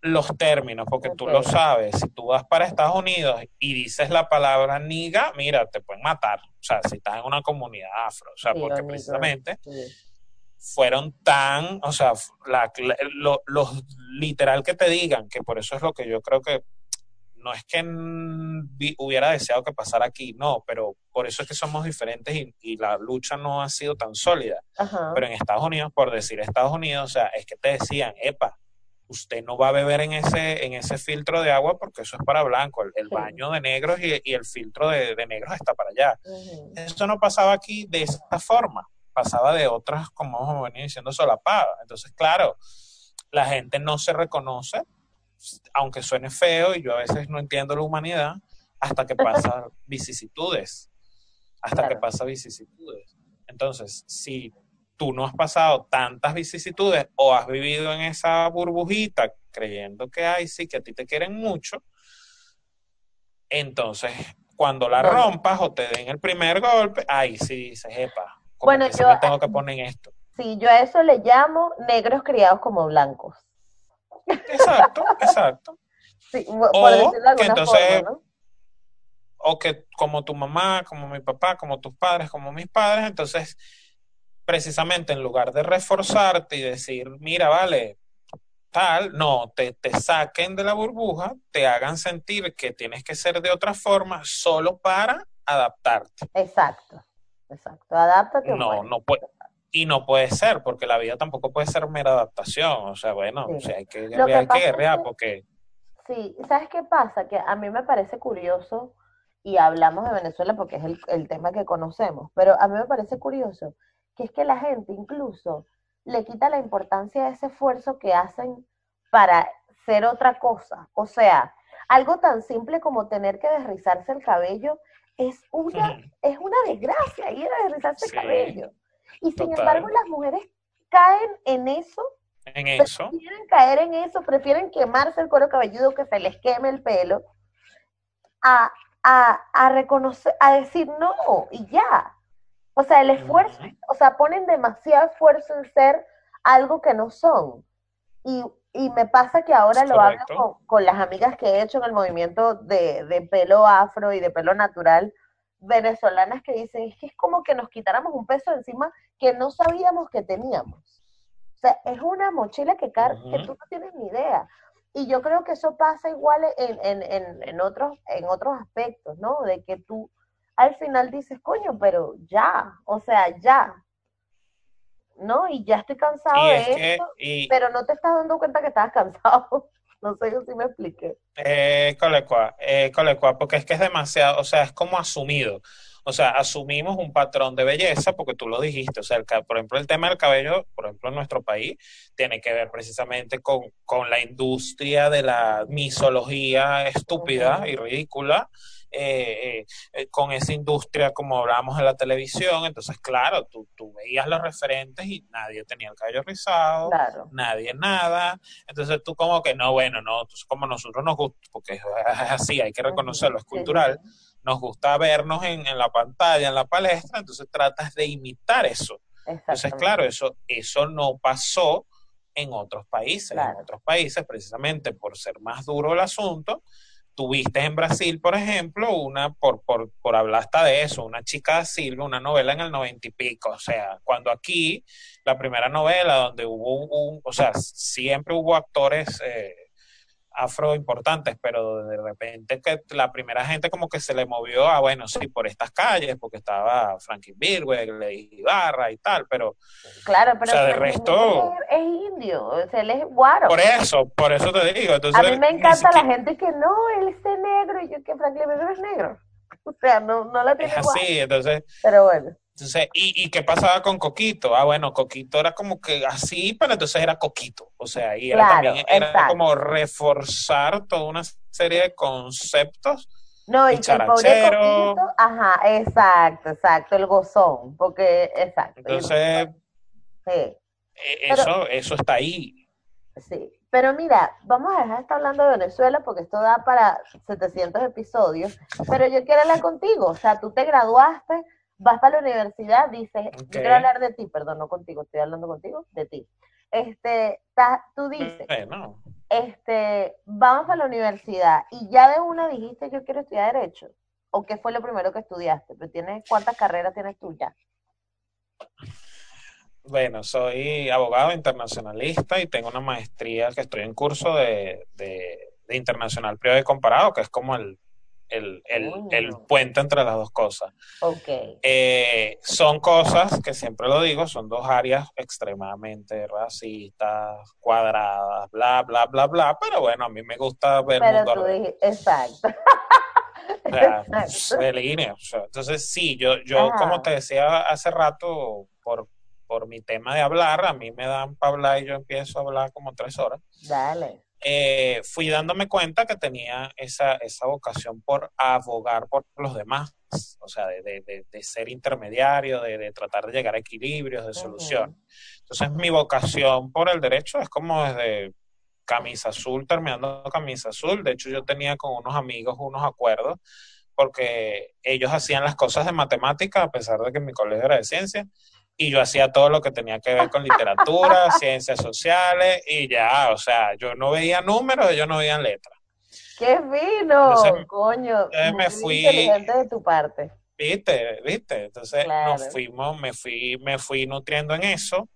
los términos, porque tú lo sabes, si tú vas para Estados Unidos y dices la palabra niga, mira, te pueden matar, o sea, si estás en una comunidad afro, o sea, porque precisamente fueron tan, o sea, la, lo, literal que te digan, que por eso es lo que yo creo que no es que hubiera deseado que pasara aquí, no, pero por eso es que somos diferentes y, la lucha no ha sido tan sólida. Pero en Estados Unidos, por decir Estados Unidos, o sea, es que te decían, epa, usted no va a beber en ese, en ese filtro de agua porque eso es para blanco, el, baño de negros y, el filtro de, negros está para allá. Eso no pasaba aquí de esa forma pasaba de otras, como venía diciendo, solapadas. Entonces, claro, la gente no se reconoce, aunque suene feo, y yo a veces no entiendo la humanidad, hasta que pasa vicisitudes. Hasta que pasa vicisitudes. Entonces, si tú no has pasado tantas vicisitudes o has vivido en esa burbujita creyendo que hay, sí, que a ti te quieren mucho, entonces cuando la rompas o te den el primer golpe, ahí sí dices, epa, bueno, yo tengo que poner esto. Sí, yo a eso le llamo negros criados como blancos. Exacto, exacto. Sí, por o alguna forma, ¿no? O que como tu mamá, como mi papá, como tus padres, como mis padres, entonces precisamente en lugar de reforzarte y decir, mira, vale, tal, no, te, te saquen de la burbuja, te hagan sentir que tienes que ser de otra forma solo para adaptarte. Exacto, exacto, adáptate. No, no puede. Y no puede ser, porque la vida tampoco puede ser mera adaptación. O sea, bueno, o sea, hay que guerrear, hay que guerrear, porque... Sí, ¿sabes qué pasa? Que a mí me parece curioso, y hablamos de Venezuela porque es el, el tema que conocemos, pero a mí me parece curioso que es que la gente incluso le quita la importancia de ese esfuerzo que hacen para ser otra cosa. O sea, algo tan simple como tener que desrizarse el cabello es una, es una desgracia ir a desrizarse el cabello. Y sin embargo, las mujeres caen en eso. En eso. Prefieren caer en eso, prefieren quemarse el cuero cabelludo que se les queme el pelo, a, a, a reconocer, a decir no, y ya. O sea, el esfuerzo, o sea, ponen demasiado esfuerzo en ser algo que no son. Y, me pasa que ahora lo hablo con, las amigas que he hecho en el movimiento de, de, pelo afro y de pelo natural venezolanas que dicen, es que es como que nos quitáramos un peso encima que no sabíamos que teníamos. O sea, es una mochila que, que tú no tienes ni idea. Y yo creo que eso pasa igual en, en, en, en, otros, en otros aspectos, ¿no? De que tú al final dices, coño, pero ya, o sea, ya. ¿No? Y ya estoy cansado de esto, pero no te estás dando cuenta que estás cansado. no sé si me expliqué. Eh, colecua, eh, colecua, porque es que es demasiado, o sea, es como asumido. O sea, asumimos un patrón de belleza porque tú lo dijiste. O sea, el, por ejemplo, el tema del cabello, por ejemplo, en nuestro país, tiene que ver precisamente con, con la industria de la misología estúpida y ridícula eh, eh, con esa industria como hablábamos en la televisión, entonces claro, tú, tú veías los referentes y nadie tenía el cabello rizado, nadie nada, entonces tú como que no, bueno, no, entonces como nosotros nos gusta, porque es así, hay que reconocerlo, es cultural, nos gusta vernos en, en la pantalla, en la palestra, entonces tratas de imitar eso. Entonces, claro, eso, eso no pasó en otros países. En otros países, precisamente por ser más duro el asunto, tuviste en Brasil, por ejemplo, una, por, por, por hablar hasta de eso, una chica de Silva, una novela en el noventa y pico, o sea, cuando aquí, la primera novela donde hubo un, o sea, siempre hubo actores eh, afro importantes, pero de repente que la primera gente como que se le movió a, bueno, sí, por estas calles, porque estaba Frankie Birwell, Ibarra y tal, pero... Claro, pero o sea, de resto... Es, indio, o sea, él es guaro. Por eso, por eso te digo. Entonces, a mí me encanta la gente que no, él es negro y yo que Frankie Birwell es negro. O sea, no, no la tiene Es así, entonces... Pero bueno. Entonces, ¿y, ¿y qué pasaba con Coquito? Ah, bueno, Coquito era como que así, pero entonces era Coquito. O sea, y era también era como reforzar toda una serie de conceptos. No, y que el pobre Coquito, ajá, exacto, exacto, el gozón, porque, exacto. Entonces, sí. E, eso, eso está ahí. Sí, pero mira, vamos a dejar de estar hablando de Venezuela porque esto da para 700 episodios, pero yo quiero hablar contigo, o sea, tú te graduaste, vas para la universidad, dices, yo quiero hablar de ti, perdón, no contigo, estoy hablando contigo, de ti. Este, tú dices, este, vamos a la universidad y ya de una dijiste yo quiero estudiar Derecho. ¿O qué fue lo primero que estudiaste? ¿Pero tienes, ¿Cuántas carreras tienes tú ya? Bueno, soy abogado internacionalista y tengo una maestría que estoy en curso de, de, de internacional privado y comparado, que es como el el, el, el, oh. puente entre las dos cosas. Okay. Eh, son cosas que siempre lo digo, son dos áreas extremadamente racistas, cuadradas, bla, bla, bla, bla, pero bueno, a mí me gusta ver pero mundo tú exacto. de línea. entonces, sí, yo, yo como te decía hace rato, por, por mi tema de hablar, a mí me dan para hablar y yo empiezo a hablar como tres horas. Dale. Eh, fui dándome cuenta que tenía esa, esa vocación por abogar por los demás, o sea, de, de, de ser intermediario, de, tratar de llegar a equilibrios, de solución. Entonces, mi vocación por el derecho es como desde camisa azul, terminando camisa azul. De hecho, yo tenía con unos amigos unos acuerdos porque ellos hacían las cosas de matemática, a pesar de que mi colegio era de ciencia, y yo hacía todo lo que tenía que ver con literatura, ciencias sociales y ya, o sea, yo no veía números, ellos no veían letras. ¡Qué fino! Coño, me fui inteligente de tu parte. Viste, viste. Entonces nos fuimos, me fui, me fui nutriendo en eso.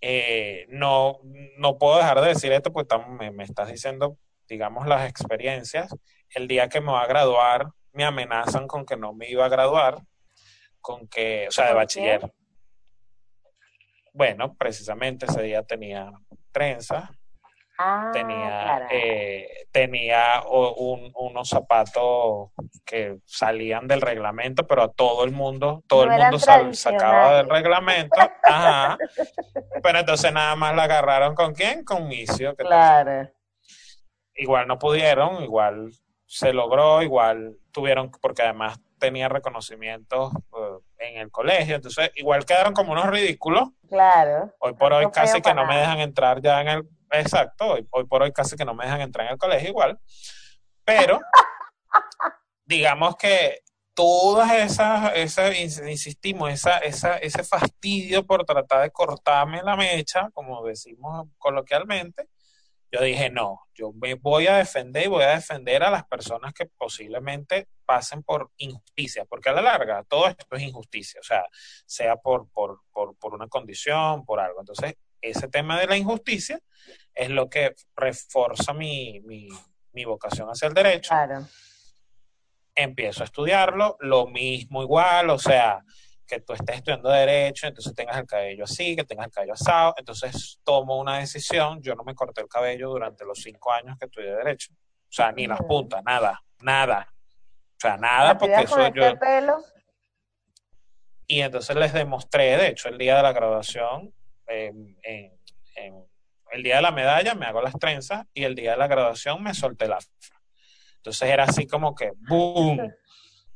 Eh, no, no puedo dejar de decir esto, pues me, me estás diciendo, digamos, las experiencias. El día que me va a graduar, me amenazan con que no me iba a graduar, con que, o sea, de bachiller. Bueno, precisamente ese día tenía trenza, ah, tenía, eh, tenía unos zapatos que salían del reglamento, pero a todo el mundo, todo el mundo sacaba del reglamento. Ajá. Pero entonces nada más la agarraron con quién? Con Micio. claro. Igual no pudieron, igual se logró, igual tuvieron, porque además tenía reconocimientos eh, en el colegio, entonces igual quedaron como unos ridículos. Claro. Hoy por hoy casi que no me dejan entrar ya en el, exacto, hoy, por hoy casi que no me dejan entrar en el colegio igual, pero digamos que todas esas, esas insistimos, esa, esa, ese fastidio por tratar de cortarme la mecha, como decimos coloquialmente, yo dije, no, yo me voy a defender y voy a defender a las personas que posiblemente pasen por injusticia, porque a la larga todo esto es injusticia, o sea, sea por, por, por, por una condición, por algo. Entonces, ese tema de la injusticia es lo que refuerza mi, mi, mi vocación hacia el derecho. Claro. Empiezo a estudiarlo, lo mismo igual, o sea, que tú estés estudiando derecho, entonces tengas el cabello así, que tengas el cabello asado, entonces tomo una decisión, yo no me corté el cabello durante los cinco años que estudié derecho, o sea, ni las puntas, nada, nada, o sea, nada, porque eso este yo... Pelo? Y entonces les demostré, de hecho, el día de la graduación, en, el día de la medalla me hago las trenzas y el día de la graduación me solté la... Entonces era así como que, ¡boom!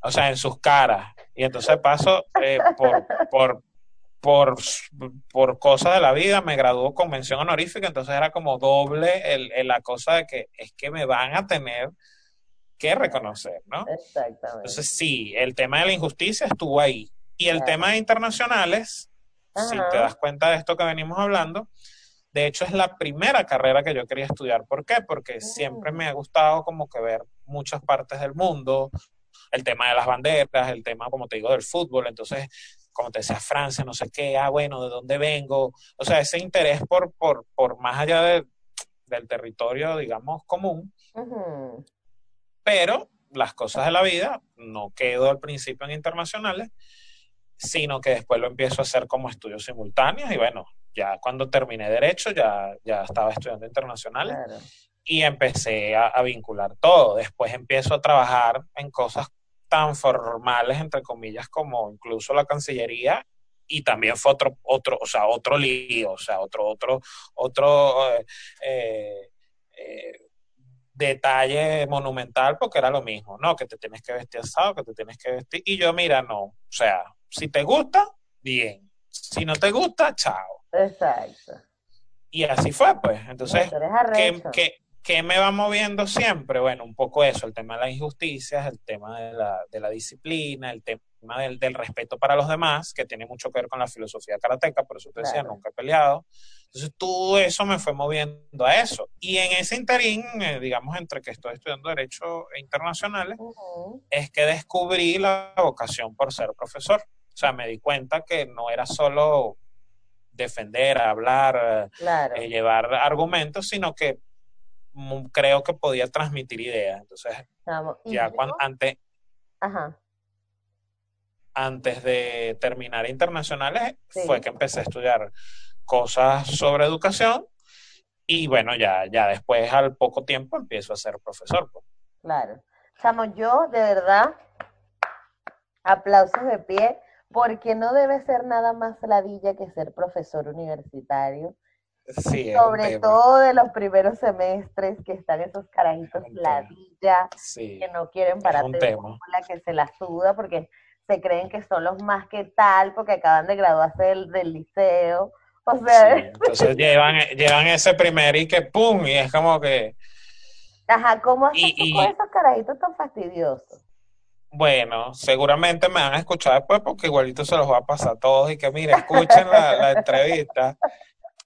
O sea, en sus caras. Y entonces paso eh, por, por, por, por cosas de la vida, me graduó con mención honorífica, entonces era como doble el, la cosa de que es que me van a tener que reconocer, ¿no? Exactamente. Entonces sí, el tema de la injusticia estuvo ahí. Y el tema de internacionales, si te das cuenta de esto que venimos hablando, de hecho es la primera carrera que yo quería estudiar. ¿Por qué? Porque siempre me ha gustado como que ver muchas partes del mundo, el tema de las banderas, el tema, como te digo, del fútbol, entonces, como te decía, Francia, no sé qué, ah, bueno, ¿de dónde vengo? O sea, ese interés por, por, por más allá del territorio, digamos, común, pero las cosas de la vida, no quedo al principio en internacionales, sino que después lo empiezo a hacer como estudios simultáneos y bueno, ya cuando terminé derecho ya, ya estaba estudiando internacionales y empecé a, a, vincular todo. Después empiezo a trabajar en cosas tan formales, entre comillas, como incluso la Cancillería, y también fue otro, otro, o sea, otro lío, o sea, otro, otro, otro eh, eh, detalle monumental, porque era lo mismo, ¿no? Que te tienes que vestir asado, que te tienes que vestir, y yo, mira, no, o sea, si te gusta, bien, si no te gusta, chao. Exacto. Y así fue, pues, entonces, ¿qué, ¿Qué me va moviendo siempre? Bueno, un poco eso, el tema de las injusticias, el tema de la, de la disciplina, el tema del, del, respeto para los demás, que tiene mucho que ver con la filosofía karateca, por eso te decía, nunca he peleado. Entonces, todo eso me fue moviendo a eso. Y en ese interín, eh, digamos, entre que estoy estudiando Derecho Internacionales, es que descubrí la vocación por ser profesor. O sea, me di cuenta que no era solo defender, hablar, eh, llevar argumentos, sino que creo que podía transmitir ideas. Entonces, ya cuando, antes, antes de terminar internacionales, fue que empecé a estudiar cosas sobre educación y bueno, ya, ya después al poco tiempo empiezo a ser profesor. Pues. Claro. Chamo, yo de verdad, aplausos de pie, porque no debe ser nada más ladilla que ser profesor universitario sobre todo de los primeros semestres que están esos carajitos ladilla que no quieren pararte de la que se la suda porque se creen que son los más que tal porque acaban de graduarse del, liceo. O sea, entonces llevan, llevan ese primer y que pum, y es como que. Ajá, ¿cómo haces con esos carajitos tan fastidiosos? Bueno, seguramente me van a escuchar después porque igualito se los va a pasar a todos y que mire, escuchen la, la entrevista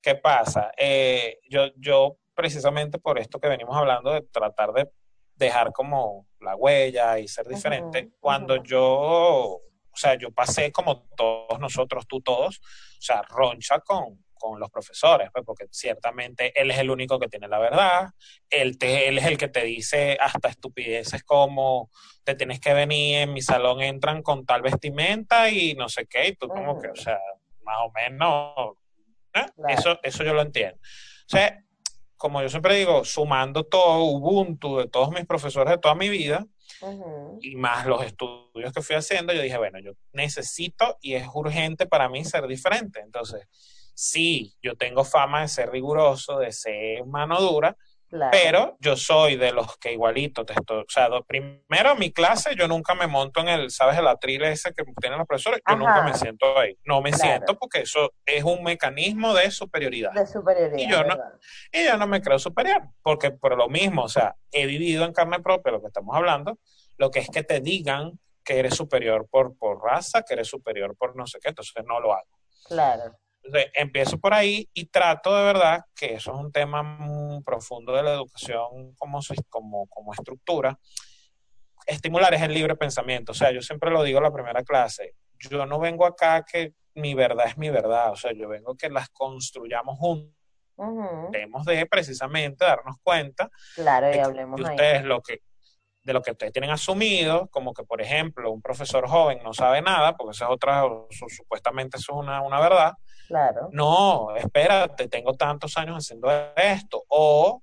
¿Qué pasa? Eh, yo, yo, precisamente por esto que venimos hablando de tratar de, dejar como la huella y ser diferente. Cuando yo, o sea, yo pasé como todos nosotros, tú todos, o sea, roncha con, con los profesores, pues, porque ciertamente él es el único que tiene la verdad, él, te, él es el que te dice hasta estupideces como te tienes que venir, en mi salón entran con tal vestimenta y no sé qué, y tú como que, o sea, más o menos, ¿eh? eso, eso yo lo entiendo. O sea, como yo siempre digo, sumando todo Ubuntu de todos mis profesores de toda mi vida, y más los estudios que fui haciendo, yo dije, bueno, yo necesito y es urgente para mí ser diferente. Entonces, sí, yo tengo fama de ser riguroso, de ser mano dura, pero yo soy de los que igualito te estoy, o sea, primero mi clase yo nunca me monto en el, ¿sabes? El atril ese que tienen los profesores, yo nunca me siento ahí, no me siento porque eso es un mecanismo de superioridad. De superioridad. Y yo, no, y yo no me creo superior, porque por lo mismo, o sea, he vivido en carne propia lo que estamos hablando, lo que es que te digan que eres superior por, por raza, que eres superior por no sé qué, entonces no lo hago. Claro. Entonces, empiezo por ahí y trato de verdad, que eso es un tema muy profundo de la educación como, como, como estructura, estimular es el libre pensamiento. O sea, yo siempre lo digo en la primera clase, yo no vengo acá que mi verdad es mi verdad, o sea, yo vengo que las construyamos juntos. Tenemos de precisamente darnos cuenta claro, y hablemos de ustedes lo que de lo que ustedes tienen asumido, como que, por ejemplo, un profesor joven no sabe nada, porque esa es otra, supuestamente eso es una, una verdad. Claro. No, espérate, tengo tantos años haciendo esto. O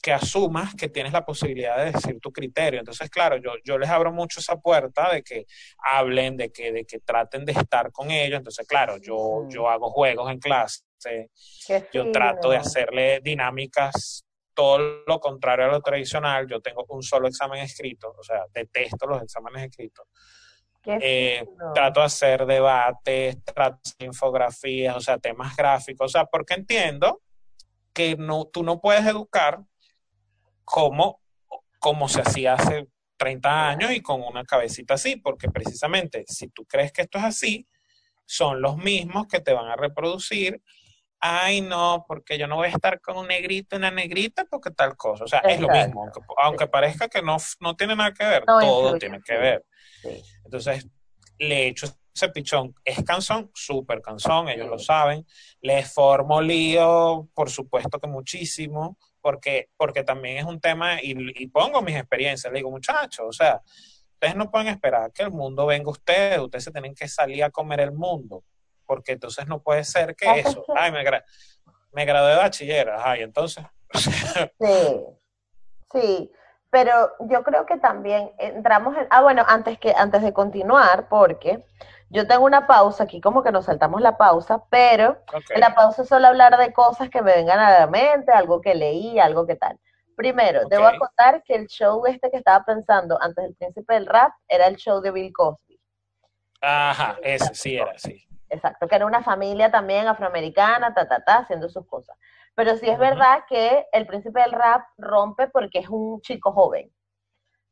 que asumas que tienes la posibilidad de decir tu criterio. Entonces, claro, yo, yo les abro mucho esa puerta de que hablen, de que, de que traten de estar con ellos. Entonces, claro, yo, yo hago juegos en clase, yo trato de hacerle dinámicas todo lo contrario a lo tradicional, yo tengo un solo examen escrito, o sea, detesto los exámenes escritos. Eh, trato de hacer debates, trato de hacer infografías, o sea, temas gráficos, o sea, porque entiendo que no, tú no puedes educar como, como se hacía hace 30 años y con una cabecita así, porque precisamente si tú crees que esto es así, son los mismos que te van a reproducir ay no, porque yo no voy a estar con un negrito y una negrita porque tal cosa. O sea, es lo mismo, aunque, parezca que no, no tiene nada que ver, todo tiene que ver. Entonces, le echo ese pichón. Es canción, súper canción, ellos lo saben. Les formo lío, por supuesto que muchísimo, porque, porque también es un tema, y, y pongo mis experiencias, le digo, muchachos, o sea, ustedes no pueden esperar que el mundo venga a ustedes, ustedes se tienen que salir a comer el mundo porque entonces no puede ser que eso, ay, me, me gradué de bachiller, ay, entonces. sí, sí, pero yo creo que también entramos en, ah, bueno, antes, que, antes de continuar, porque yo tengo una pausa, aquí como que nos saltamos la pausa, pero en la pausa solo hablar de cosas que me vengan a la mente, algo que leí, algo que tal. Primero, debo acotar que el show este que estaba pensando antes del príncipe del rap era el show de Bill Cosby. Ajá, ese sí era, sí. Exacto, que era una familia también afroamericana, ta, ta, ta, haciendo sus cosas. Pero sí es verdad que el príncipe del rap rompe porque es un chico joven,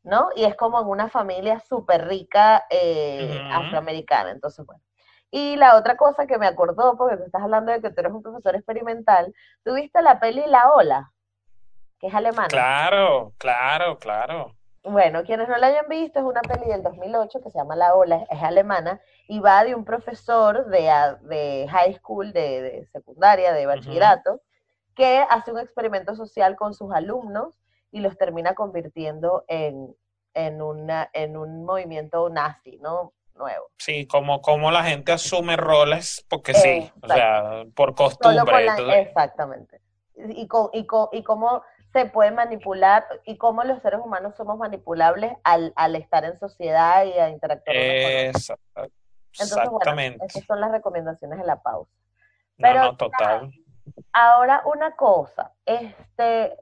¿no? Y es como en una familia súper rica eh, afroamericana, entonces bueno. Y la otra cosa que me acordó, porque tú estás hablando de que tú eres un profesor experimental, ¿tuviste la peli La Ola? Que es alemana. Claro, claro, claro. Bueno, quienes no la hayan visto, es una peli del 2008 que se llama La Ola, es alemana, y va de un profesor de, de high school, de, secundaria, de bachillerato, que hace un experimento social con sus alumnos y los termina convirtiendo en, en, una, en un movimiento nazi, ¿no? Nuevo. Sí, como, como la gente asume roles, porque sí, o sea, por costumbre. Exactamente. Y, con, y, con, y cómo se puede manipular y cómo los seres humanos somos manipulables al, al estar en sociedad y a interactuar. Exacto. Exactamente. esas son las recomendaciones de la pausa. Pero, no, total. Ahora una cosa, este,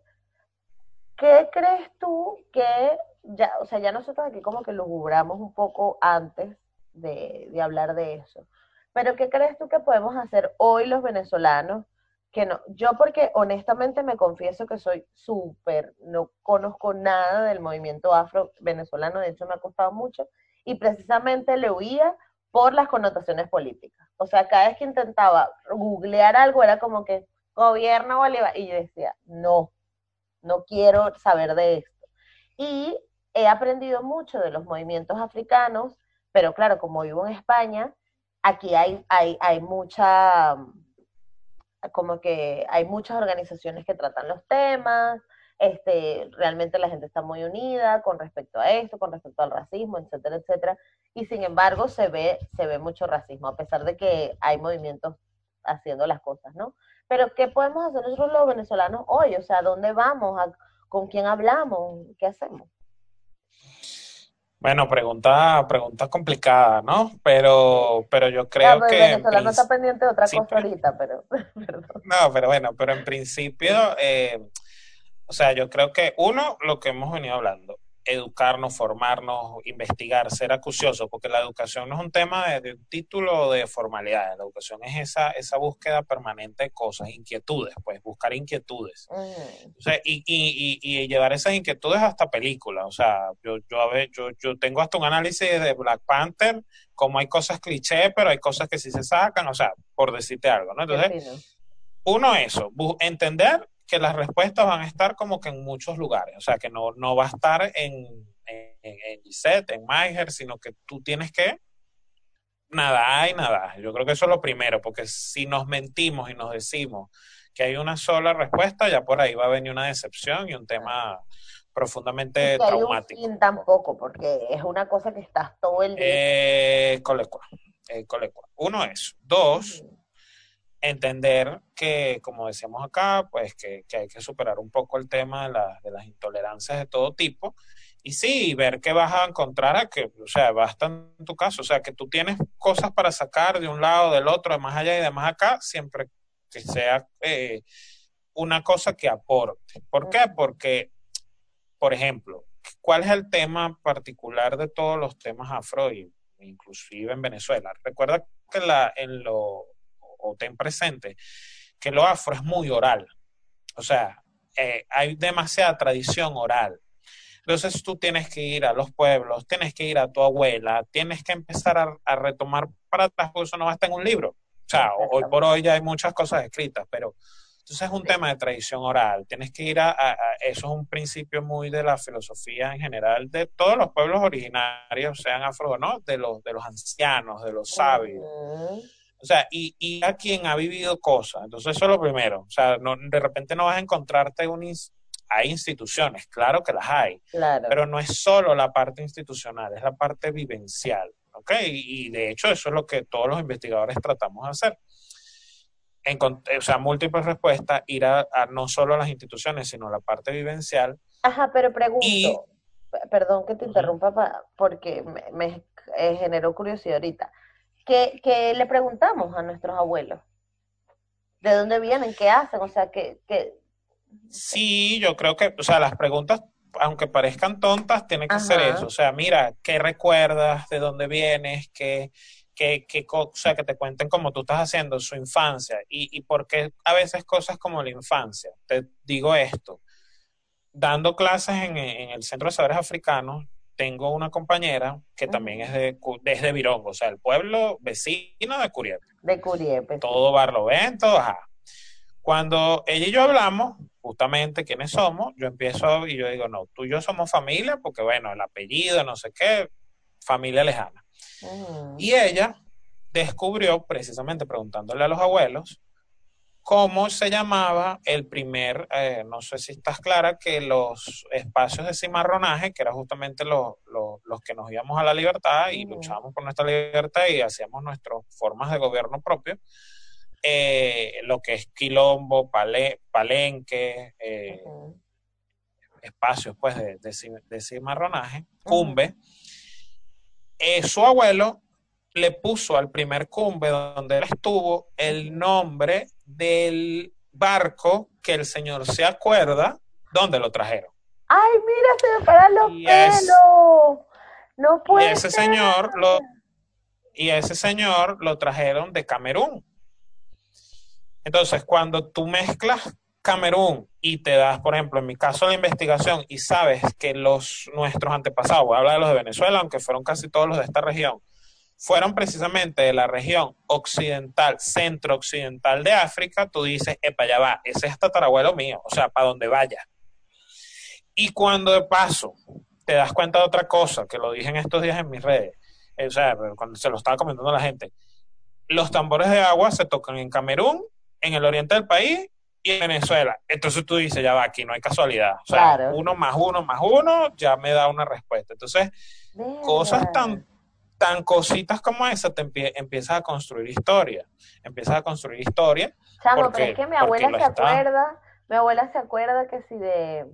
¿qué crees tú que ya, o sea, ya nosotros aquí como que lo un poco antes de, de hablar de eso, pero ¿qué crees tú que podemos hacer hoy los venezolanos? Que no, yo porque honestamente me confieso que soy súper, no conozco nada del movimiento afro venezolano, de hecho me ha costado mucho, y precisamente le huía por las connotaciones políticas. O sea, cada vez que intentaba googlear algo era como que gobierno Bolívar y yo decía, no, no quiero saber de esto. Y he aprendido mucho de los movimientos africanos, pero claro, como vivo en España, aquí hay, hay, hay mucha, como que hay muchas organizaciones que tratan los temas, este, realmente la gente está muy unida con respecto a esto, con respecto al racismo, etcétera, etcétera, y sin embargo se ve, se ve mucho racismo, a pesar de que hay movimientos haciendo las cosas, ¿no? Pero ¿qué podemos hacer nosotros los venezolanos hoy? O sea, ¿dónde vamos? ¿Con quién hablamos? ¿Qué hacemos? Bueno, pregunta, pregunta complicada, ¿no? Pero, pero yo creo que. El venezolano está pendiente de otra cosa ahorita, pero. no, pero bueno, pero en principio, eh, o sea, yo creo que uno, lo que hemos venido hablando, educarnos, formarnos, investigar, ser acucioso, porque la educación no es un tema de, un título de formalidad, la educación es esa, esa búsqueda permanente de cosas, inquietudes, pues buscar inquietudes. Mm. O sea, y, y, y, llevar esas inquietudes hasta películas, o sea, yo, yo, a ver, yo, yo tengo hasta un análisis de Black Panther, como hay cosas cliché, pero hay cosas que sí se sacan, o sea, por decirte algo, ¿no? Entonces, uno eso, entender que las respuestas van a estar como que en muchos lugares, o sea, que no, no va a estar en, en, en Gisette, en Maiger, sino que tú tienes que nada y nada. Yo creo que eso es lo primero, porque si nos mentimos y nos decimos que hay una sola respuesta, ya por ahí va a venir una decepción y un tema profundamente traumático. Hay tampoco, porque es una cosa que estás todo el día. Eh, colecua, eh, colecua. Uno es. Dos, entender que, como decíamos acá, pues que, hay que superar un poco el tema de, de, las intolerancias de todo tipo. Y sí, ver qué vas a encontrar, a que, o sea, basta en tu caso, o sea, que tú tienes cosas para sacar de un lado, del otro, de más allá y de más acá, siempre que sea eh, una cosa que aporte. ¿Por qué? Porque, por ejemplo, ¿cuál es el tema particular de todos los temas afro, inclusive en Venezuela? Recuerda que la, en lo o ten presente que lo afro es muy oral. O sea, eh, hay demasiada tradición oral. Entonces tú tienes que ir a los pueblos, tienes que ir a tu abuela, tienes que empezar a, retomar para atrás, porque eso no va a estar en un libro. O sea, hoy por hoy ya hay muchas cosas escritas, pero entonces es un tema de tradición oral. Tienes que ir a, eso es un principio muy de la filosofía en general de todos los pueblos originarios, sean afro no, de los, de los ancianos, de los sabios. O sea, y, y a quien ha vivido cosas. Entonces, eso es lo primero. O sea, no, de repente no vas a encontrarte un... Hay instituciones, claro que las hay, claro. pero no es solo la parte institucional, es la parte vivencial. ¿Ok? Y, de hecho, eso es lo que todos los investigadores tratamos de hacer. En, o sea, múltiples respuestas, ir a, no solo a las instituciones, sino a la parte vivencial. Ajá, pero pregunto, perdón que te interrumpa porque me, me eh, generó curiosidad ahorita. ¿Qué le preguntamos a nuestros abuelos? ¿De dónde vienen? ¿Qué hacen? O sea, que... Sí, yo creo que, o sea, las preguntas, aunque parezcan tontas, tienen que ser eso. O sea, mira, ¿qué recuerdas? ¿De dónde vienes? ¿Qué, qué, qué o sea, que te cuenten cómo tú estás haciendo su infancia y, y por qué a veces cosas como la infancia. Te digo esto, dando clases en, en el Centro de Saberes Africanos, tengo una compañera que también es de, desde Virongo, o sea, el pueblo vecino de Curiepe. De Curiepe. Todo Barlovento, ajá. Cuando ella y yo hablamos, justamente quiénes somos, yo empiezo y yo digo, no, tú y yo somos familia, porque bueno, el apellido, no sé qué, familia lejana. Y ella descubrió, precisamente preguntándole a los abuelos, cómo se llamaba el primer, eh, no sé si estás clara, que los espacios de cimarronaje, que eran justamente los, que nos íbamos a la libertad y luchábamos por nuestra libertad y hacíamos nuestras formas de gobierno propio, eh, lo que es quilombo, palenque, eh, espacios pues de, de, cimarronaje, cumbe, su abuelo le puso al primer cumbe donde él estuvo el nombre del barco que el señor se acuerda donde lo trajeron. ¡Ay, mira, se me paran los pelos! no puede y ese señor lo Y ese señor lo trajeron de Camerún. Entonces, cuando tú mezclas Camerún y te das, por ejemplo, en mi caso la investigación y sabes que los nuestros antepasados, voy a hablar de los de Venezuela, aunque fueron casi todos los de esta región, fueron precisamente de la región occidental, centro-occidental de África, tú dices, epa, ya va, ese es tatarabuelo mío, o sea, para donde vaya. Y cuando de paso te das cuenta de otra cosa, que lo dije en estos días en mis redes, o sea, cuando se lo estaba comentando a la gente, los tambores de agua se tocan en Camerún, en el oriente del país y en Venezuela. Entonces tú dices, ya va, aquí no hay casualidad. O sea, uno más uno más uno ya me da una respuesta. Entonces, cosas tan, tan cositas como esa te empiezas a construir historia. Empiezas a construir historia. Chamo, pero es que mi abuela se acuerda, mi abuela se acuerda que si de,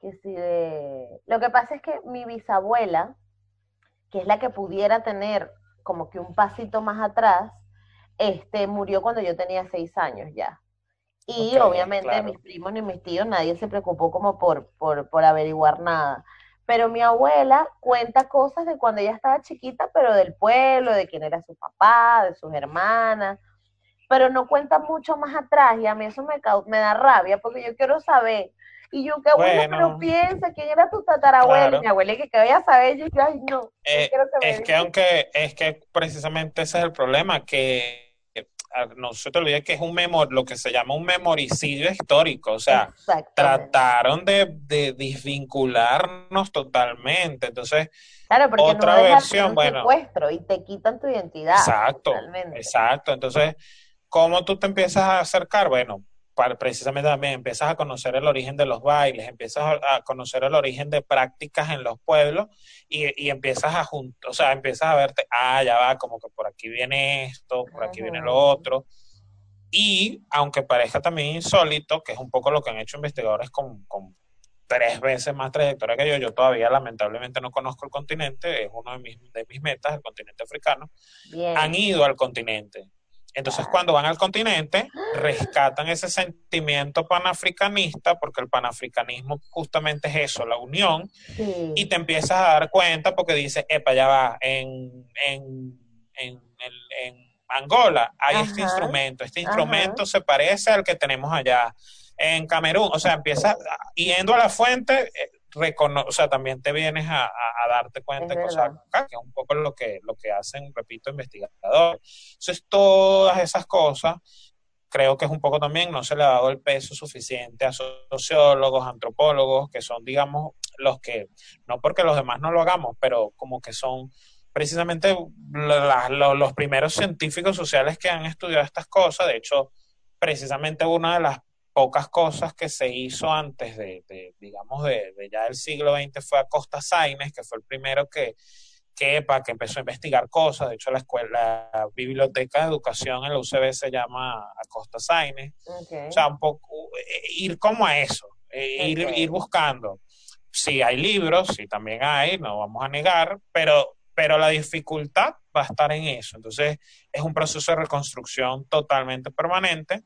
que si de... Lo que pasa es que mi bisabuela, que es la que pudiera tener como que un pasito más atrás, este, murió cuando yo tenía seis años ya. Y obviamente mis primos ni mis tíos, nadie se preocupó como por, por, por averiguar nada. Pero mi abuela cuenta cosas de cuando ella estaba chiquita, pero del pueblo, de quién era su papá, de sus hermanas, pero no cuenta mucho más atrás y a mí eso me, me da rabia porque yo quiero saber. Y yo, qué bueno, pero piensa quién era tu tatarabuela. Mi abuela que, que vaya a saber, yo, ay, no. Eh, es que aunque, es que precisamente ese es el problema, que no se te olvide que es un memor, lo que se llama un memoricidio histórico, o sea, trataron de, de, desvincularnos totalmente. Entonces, otra versión, bueno, secuestro y te quitan tu identidad. Exacto, exacto. Entonces, ¿cómo tú te empiezas a acercar? Bueno, precisamente también empiezas a conocer el origen de los bailes, empiezas a, conocer el origen de prácticas en los pueblos y, empiezas a juntar, o sea, empiezas a verte, ah, ya va, como que por aquí viene esto, por aquí viene lo otro. Y aunque parezca también insólito, que es un poco lo que han hecho investigadores con, con tres veces más trayectoria que yo, yo todavía lamentablemente no conozco el continente, es uno de mis, de mis metas, el continente africano, han ido al continente entonces, cuando van al continente, rescatan ese sentimiento panafricanista, porque el panafricanismo justamente es eso, la unión, y te empiezas a dar cuenta porque dices, epa, ya va, en, en, en, en Angola hay este instrumento, este instrumento se parece al que tenemos allá en Camerún, o sea, empiezas yendo a la fuente, eh, o sea, también te vienes a, darte cuenta de cosas que es un poco lo que, lo que hacen, repito, investigadores. Entonces, todas esas cosas, creo que es un poco también, no se le ha dado el peso suficiente a sociólogos, antropólogos, que son, digamos, los que, no porque los demás no lo hagamos, pero como que son precisamente los primeros científicos sociales que han estudiado estas cosas. De hecho, precisamente una de las pocas cosas que se hizo antes de, digamos, de, ya del siglo XX fue Acosta Sainz, que fue el primero que, que, para que empezó a investigar cosas. De hecho, la escuela, la biblioteca de educación en la UCB se llama Acosta Sainz. O sea, un poco, eh, ir como a eso, eh, ir, ir buscando. Sí hay libros, sí también hay, no vamos a negar, pero, pero la dificultad va a estar en eso. Entonces, es un proceso de reconstrucción totalmente permanente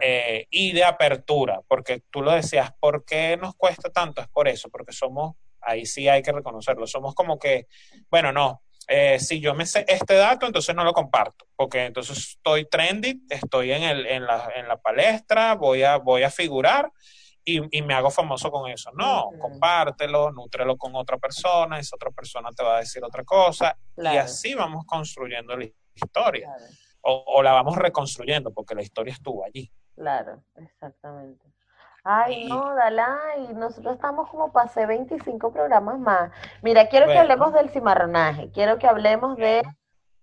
eh, y de apertura, porque tú lo decías, ¿por qué nos cuesta tanto? Es por eso, porque somos, ahí sí hay que reconocerlo, somos como que, bueno, no, eh, si yo me sé este dato, entonces no lo comparto, porque entonces estoy trendy, estoy en, el, en, la, en la palestra, voy a, voy a figurar y, me hago famoso con eso. No, compártelo, nútrelo con otra persona, esa otra persona te va a decir otra cosa y así vamos construyendo la historia o, la vamos reconstruyendo porque la historia estuvo allí. Claro, exactamente. Ay, no, Dalai, nosotros estamos como pasé 25 programas más. Mira, quiero que hablemos del cimarronaje, quiero que hablemos de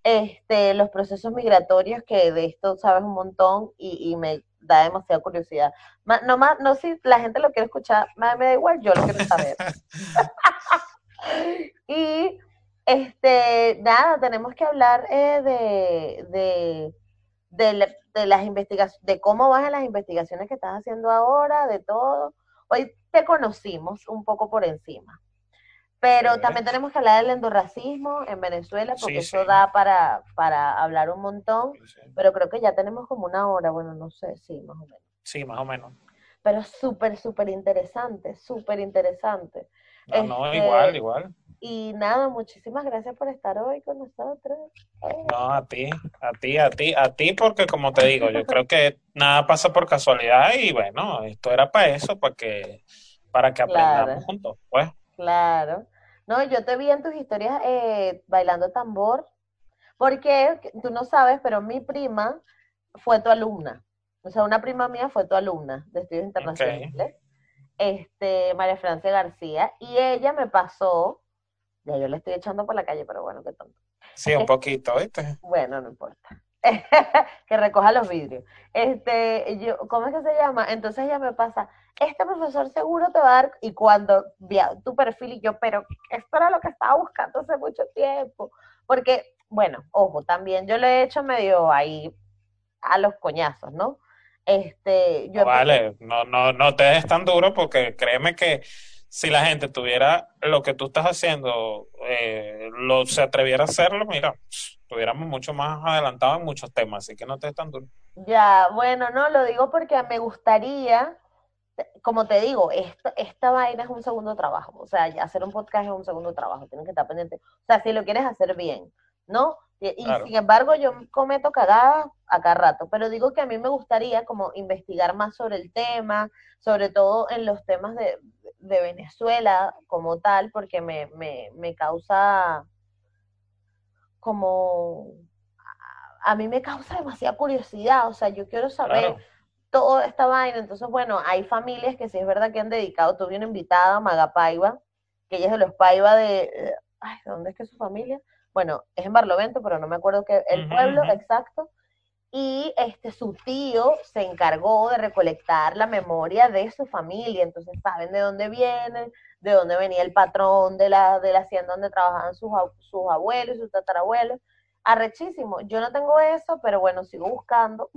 este, los procesos migratorios, que de esto sabes un montón y, me da demasiada curiosidad. no, más, no si la gente lo quiere escuchar, me da igual, yo lo quiero saber. y este, nada, tenemos que hablar eh, de, de, las investigaciones, de cómo van las investigaciones que estás haciendo ahora, de todo. Hoy te conocimos un poco por encima. Pero también tenemos que hablar del endorracismo en Venezuela, porque eso da para, para hablar un montón. Pero creo que ya tenemos como una hora, bueno, no sé, sí, más o menos. Sí, más o menos. Pero súper, súper interesante, súper interesante. No, no, igual, este, igual. Y nada, muchísimas gracias por estar hoy con nosotros. No, a ti, a ti, a ti, a ti, porque como te digo, yo creo que nada pasa por casualidad y bueno, esto era para eso, para que, para que aprendamos juntos, pues. Claro. No, yo te vi en tus historias eh, bailando tambor, porque tú no sabes, pero mi prima fue tu alumna. O sea, una prima mía fue tu alumna de estudios internacionales. este, María Francia García, y ella me pasó, ya yo le estoy echando por la calle, pero bueno, qué tonto. Sí, un poquito, ¿viste? Bueno, no importa. que recoja los vidrios. Este, yo, ¿cómo es que se llama? Entonces ella me pasa, este profesor seguro te va a dar, y cuando vi tu perfil y yo, pero esto era lo que estaba buscando hace mucho tiempo, porque, bueno, ojo, también yo le he hecho medio ahí a los coñazos, ¿no? Este, yo no, vale, no, no, no te des tan duro porque créeme que si la gente tuviera lo que tú estás haciendo, eh, lo, se atreviera a hacerlo, mira, estuviéramos mucho más adelantados en muchos temas, así que no te des tan duro. Ya, bueno, no, lo digo porque me gustaría, como te digo, esta vaina es un segundo trabajo, o sea, hacer un podcast es un segundo trabajo, tienes que estar pendiente, o sea, si lo quieres hacer bien, ¿no? Y, sin embargo, yo cometo cagadas acá rato, pero digo que a mí me gustaría como investigar más sobre el tema, sobre todo en los temas de, de Venezuela como tal, porque me, me, me causa como, a mí me causa demasiada curiosidad, o sea, yo quiero saber toda esta vaina, entonces, bueno, hay familias que sí es verdad que han dedicado, tuve una invitada, Maga Paiva, que ella es de los Paiva de, ay, ¿de dónde es que es su familia? Bueno, es en Barlovento, pero no me acuerdo que el pueblo exacto, y este su tío se encargó de recolectar la memoria de su familia, entonces saben de dónde vienen, de dónde venía el patrón de la, de la hacienda donde trabajaban sus, sus abuelos y sus tatarabuelos. Arrechísimo. Yo no tengo eso, pero bueno, sigo buscando.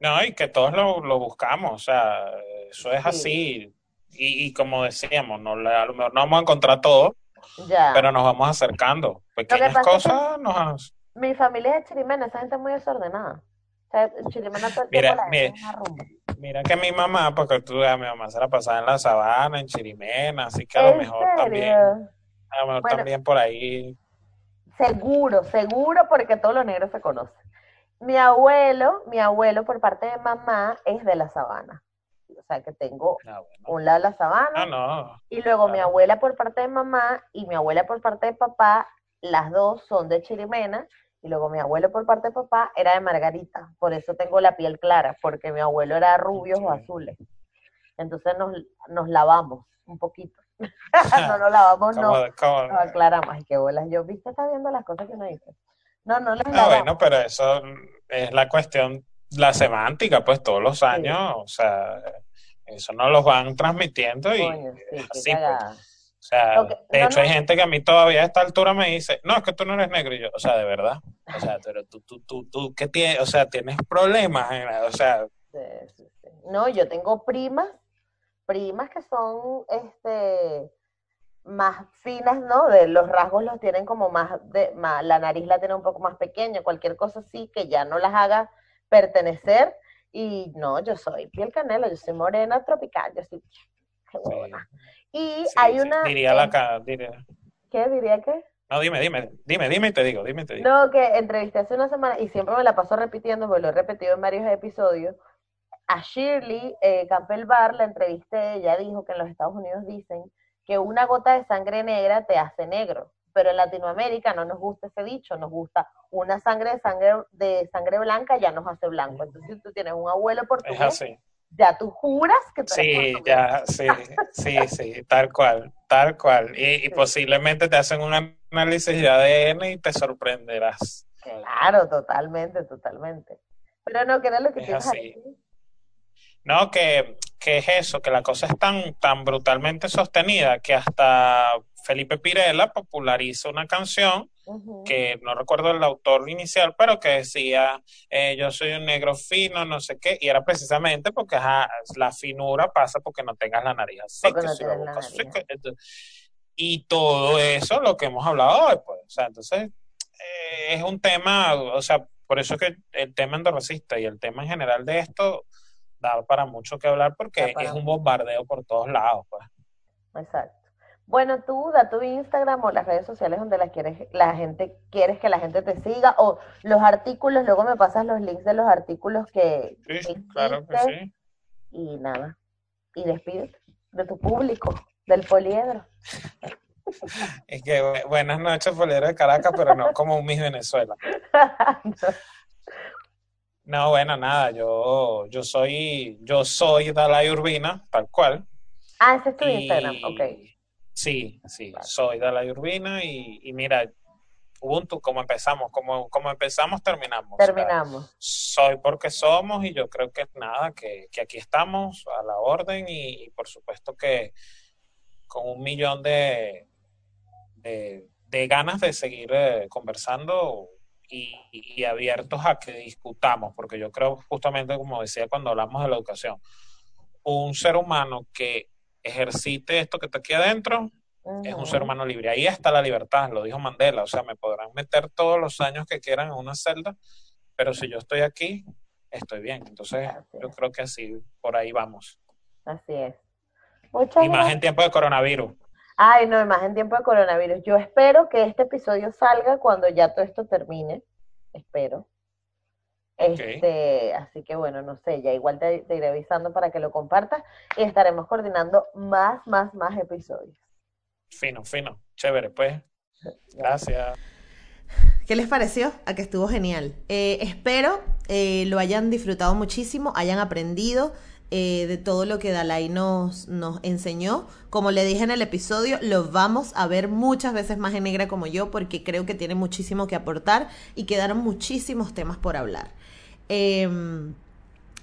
No, y que todos lo, lo buscamos, o sea, eso es así. Y, y, como decíamos, no, a lo mejor no vamos a encontrar todo, pero nos vamos acercando. Pequeñas cosas nos... Mi familia es de Chirimena, esa gente es muy desordenada. O sea, Chirimena todo el mira, mira, mira, que mi mamá, porque tú mi mamá se la pasaba en la sabana, en Chirimena, así que a lo mejor también, a lo mejor también por ahí. Seguro, seguro, porque todos los negros se conocen. Mi abuelo, mi abuelo por parte de mamá es de la sabana sea que tengo ah, un lado la sabana. Ah, y luego mi abuela por parte de mamá y mi abuela por parte de papá, las dos son de Chirimena y luego mi abuelo por parte de papá era de Margarita, por eso tengo la piel clara, porque mi abuelo era rubio o azules. Entonces nos, nos lavamos un poquito. no nos lavamos, no, no aclaramos. qué bolas. Yo, viste, está viendo las cosas que no dice. No, no las ah, bueno, pero eso es la cuestión, la semántica, pues todos los años, o sea, eso nos lo van transmitiendo y así, pues. O sea, de hecho hay gente que a mí todavía a esta altura me dice, no, es que tú no eres negro y yo, o sea, de verdad, o sea, pero tú, tú, tú, tú, ¿qué tienes? O sea, tienes problemas, o sea. no, yo tengo primas, primas que son, este, más finas, ¿no? De los rasgos los tienen como más, de, más, la nariz la tiene un poco más pequeña, cualquier cosa así que ya no las haga pertenecer y no, yo soy piel canela, yo soy morena tropical, yo soy buena. Y hay una... Diría la cara, diría. ¿Qué? ¿Diría qué? No, dime, dime, dime, dime y te digo, dime y te digo. No, que entrevisté hace una semana y siempre me la paso repitiendo, porque lo he repetido en varios episodios. A Shirley eh, Campbell Bar la entrevisté, ella dijo que en los Estados Unidos dicen que una gota de sangre negra te hace negro pero en Latinoamérica no nos gusta ese dicho, nos gusta una sangre de sangre de sangre blanca ya nos hace blanco. Entonces, si tú tienes un abuelo portugués, ya tú juras que tú Sí, ya, sí, sí, sí, tal cual, tal cual. Y, posiblemente te hacen un análisis de ADN y te sorprenderás. Claro, totalmente, totalmente. Pero no, que era lo que es así. No, que, que es eso, que la cosa es tan, tan brutalmente sostenida que hasta Felipe Pirela popularizó una canción que no recuerdo el autor inicial, pero que decía eh, yo soy un negro fino, no sé qué, y era precisamente porque la finura pasa porque no tengas la nariz así, y todo eso lo que hemos hablado hoy, pues, o sea, entonces eh, es un tema, o sea, por eso que el tema endorracista y el tema en general de esto da para mucho que hablar porque es un bombardeo por todos lados, pues. Exacto. Bueno, tú da tu Instagram o las redes sociales donde la quieres, la gente quieres que la gente te siga o los artículos, luego me pasas los links de los artículos que, sí, claro que sí. Y nada, y despídete de tu público, del poliedro. Es que buenas noches, poliedro de Caracas, pero no como un Miss Venezuela. No, bueno, nada, yo, yo soy, yo soy Dalai Urbina, tal cual. Ah, ese es tu Instagram, ok. Sí, sí, soy Dalai Urbina y, y mira, Ubuntu, como empezamos, como, como empezamos, terminamos. Terminamos. soy porque somos y yo creo que nada, que, que aquí estamos a la orden y, por supuesto que con un millón de, de, ganas de seguir eh, conversando y, abiertos a que discutamos, porque yo creo justamente como decía cuando hablamos de la educación, un ser humano que ejercite esto que está aquí adentro es un ser humano libre. Ahí está la libertad, lo dijo Mandela. O sea, me podrán meter todos los años que quieran en una celda, pero si yo estoy aquí, estoy bien. Entonces, yo creo que así, por ahí vamos. Así es. y más en tiempo de coronavirus. Ay, no, más en tiempo de coronavirus. Yo espero que este episodio salga cuando ya todo esto termine. Espero. Este, así que bueno, no sé, ya igual te, te iré avisando para que lo compartas y estaremos coordinando más, más, más episodios. Fino, fino. Chévere, pues. Gracias. ¿Qué les pareció? A que estuvo genial. Eh, espero eh, lo hayan disfrutado muchísimo, hayan aprendido eh, de todo lo que Dalai nos, nos enseñó. Como le dije en el episodio, lo vamos a ver muchas veces más en negra como yo porque creo que tiene muchísimo que aportar y quedaron muchísimos temas por hablar. Em,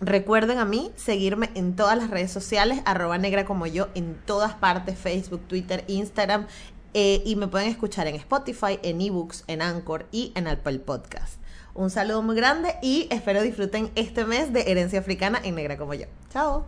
Recuerden a mí seguirme en todas las redes sociales, arroba negra como yo, en todas partes, Facebook, Twitter, Instagram, eh, y me pueden escuchar en Spotify, en eBooks, en Anchor y en Apple Podcast. Un saludo muy grande y espero disfruten este mes de Herencia Africana en Negra como yo. Chao.